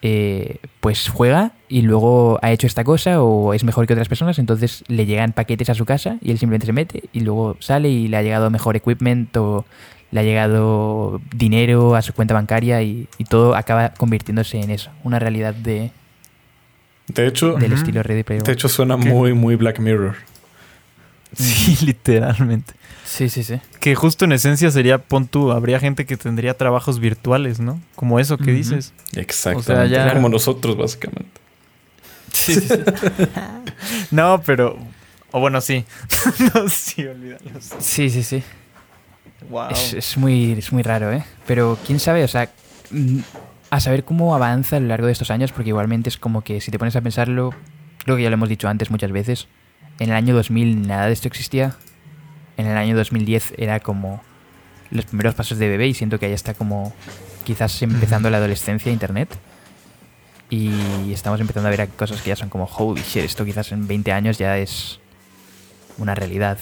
eh, pues juega y luego ha hecho esta cosa o es mejor que otras personas, entonces le llegan paquetes a su casa y él simplemente se mete y luego sale y le ha llegado mejor equipment o le ha llegado dinero a su cuenta bancaria y, y todo acaba convirtiéndose en eso, una realidad de, De hecho, del estilo Ready Player de hecho suena ¿Qué? muy, muy Black Mirror. Sí, literalmente. Sí, sí, sí. Que justo en esencia sería, pon tú, habría gente que tendría trabajos virtuales, ¿no? Como eso que dices. Exactamente. O sea, ya- Como nosotros, básicamente. Sí, sí, sí. No, pero... O bueno, sí. no, sí, olvídalo. sí, sí, sí. Es, es muy, es muy raro, ¿eh? Pero quién sabe, o sea, mm, a saber cómo avanza a lo largo de estos años, porque igualmente es como que si te pones a pensarlo, creo que ya lo hemos dicho antes muchas veces, en el año 2000 nada de esto existía, en el año 2010 era como los primeros pasos de bebé y siento que ahí está como quizás empezando la adolescencia, internet. Y estamos empezando a ver cosas que ya son como, holy shit, esto quizás en 20 años ya es una realidad.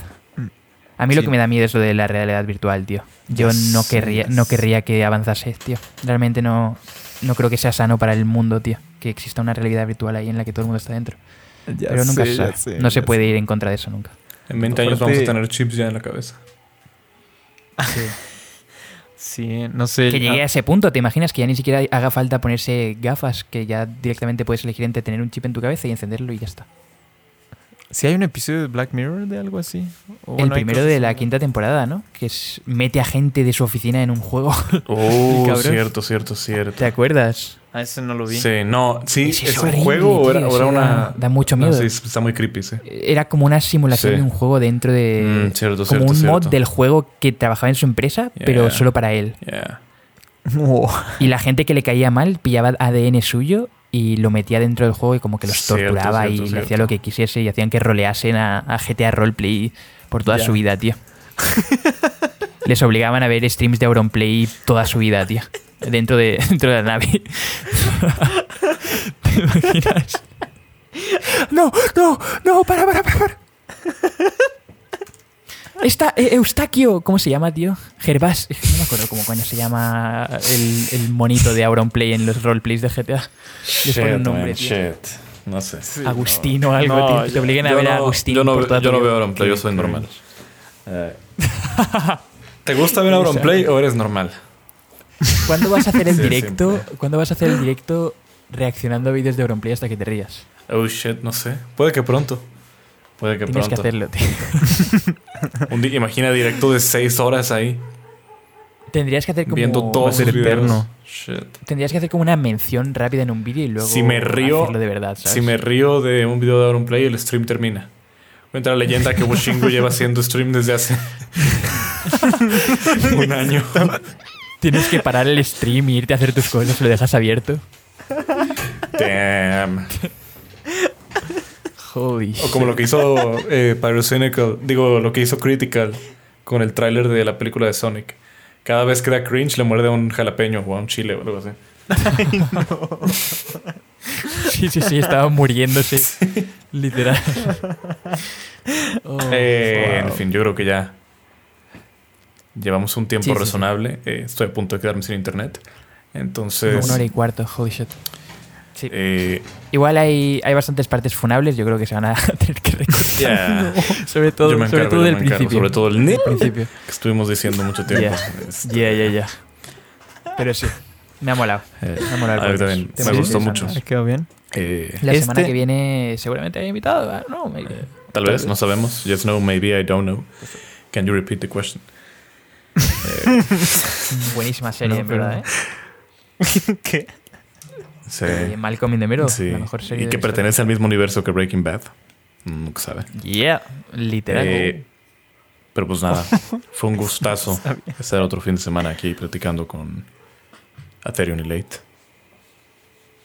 A mí lo Sí. que me da miedo es lo de la realidad virtual, tío. Yo no Yes, querría, yes. no querría que avanzase, tío. Realmente no, no creo que sea sano para el mundo, tío. Que exista una realidad virtual ahí en la que todo el mundo está dentro. Ya Pero nunca sé, se ya sabe. sé, no se puede sé. ir en contra de eso nunca. En 20 años vamos a tener chips ya en la cabeza. Sí, no sé. Que llegue a ese punto, ¿te imaginas que ya ni siquiera haga falta ponerse gafas? Que ya directamente puedes elegir entre tener un chip en tu cabeza y encenderlo y ya está. Si hay un episodio de Black Mirror de algo así. O el primero de la quinta temporada, ¿no? Que es mete a gente de su oficina en un juego. Oh, cierto, cierto, cierto. ¿Te acuerdas? Ah, ese no lo vi. Sí, no, sí, es, es un juego o era, tío, o era sí, una. da- mucho No, miedo. sí, está muy creepy, sí. Era como una simulación Sí. de un juego dentro de... Mm, cierto, como cierto, un mod del juego que trabajaba en su empresa, pero solo para él. Yeah. Oh, Y la gente que le caía mal pillaba ADN suyo y lo metía dentro del juego y como que los torturaba cierto, y le hacía lo que quisiese y hacían que roleasen a, a GTA Roleplay por toda su vida, tío. Les obligaban a ver streams de Auronplay toda su vida, tío. Dentro de, dentro de la nave. ¿Te imaginas? No, no, no, para, para, para. Está eh, Eustaquio, ¿cómo se llama, tío? Gervás, no me acuerdo cómo coño se llama el, el monito de Auronplay en los roleplays de GTA. Les pone un Shit, nombre, man, tío. shit. No sé. Agustín o algo, No, tío. que Te obliguen a ver a Agustín Yo no, yo veo Auronplay, yo soy normal. Eh. ¿Te gusta ver Auronplay o eres normal? ¿Cuándo vas a hacer el Sí, directo? ¿Cuándo vas a hacer el directo reaccionando a vídeos de Auronplay hasta que te rías? Oh shit, no sé. Puede que pronto. Puede que Tienes que hacerlo, tío. Un di- imagina directo de 6 horas ahí Tendrías que hacer como viendo todos ser eterno. Shit. Tendrías que hacer como una mención rápida en un vídeo y luego Si me río, hacerlo de verdad, ¿sabes? Si me río de un video de Auronplay, el stream termina. Cuenta la leyenda que Bushingo lleva haciendo stream desde hace un año. Tienes que parar el stream y irte a hacer tus cosas, lo dejas abierto. Damn. Holy O como lo que hizo eh, Pyrocynical, digo, lo que hizo Critical con el tráiler de la película de Sonic. Cada vez que da cringe le muerde a un jalapeño o a un chile o algo así. Sí, sí, sí, estaba muriéndose. Literal. Oh, Eh, wow. En fin, yo creo que ya llevamos un tiempo Sí, sí, sí. razonable. Eh, estoy a punto de quedarme sin internet. Entonces, Una hora y cuarto, holy shit. Sí. eh, Igual hay, hay bastantes partes funables, yo creo que se van a tener que recortar. ya, Sobre todo, me sobre encargo, todo del encargo, principio. sobre todo el principio. que estuvimos diciendo mucho tiempo. Ya. Este, Ya, ya, ya. Pero sí, me ha molado. eh, Me ha molado el a mí podcast. también, me gustó mucho. ¿Me quedó bien? eh, La semana Este- que viene seguramente hay invitado. ¿verdad? No, me- tal vez, no sabemos. Yes, no, maybe, I don't know. Can you repeat the question? buenísima serie, No, en verdad, ¿eh? ¿Qué? Sí. Eh, Malcolm in the Middle, Sí. la mejor serie Y de que pertenece al mismo universo que Breaking Bad. Nunca sabe. Yeah, literal. Eh, Pero pues nada, fue un gustazo estar otro fin de semana aquí platicando con Atherion y Late.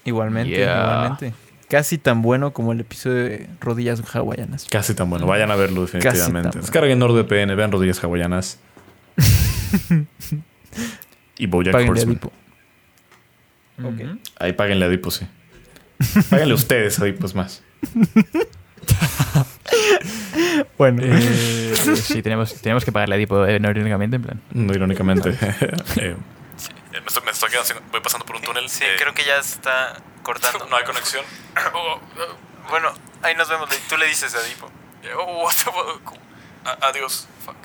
Igualmente, Yeah. igualmente. Casi tan bueno como el episodio de Rodillas Hawaianas. Casi tan bueno. Vayan a verlo definitivamente. tan bueno. Descarguen NordVPN, vean rodillas hawaianas. y Bojack Páguenle Ahí páguenle a Dipo, sí. Páguenle ustedes a Dipo, es más. Bueno, Eh, sí, tenemos, tenemos que pagarle a Dipo, eh, no irónicamente, en plan. No irónicamente. Eh, me, estoy, me estoy quedando sin- voy pasando por un túnel. sí, eh, creo que ya se está cortando. No hay conexión. Bueno, ahí nos vemos. Tú le dices a Dipo. Oh, what the fuck? A- Adiós. Fuck.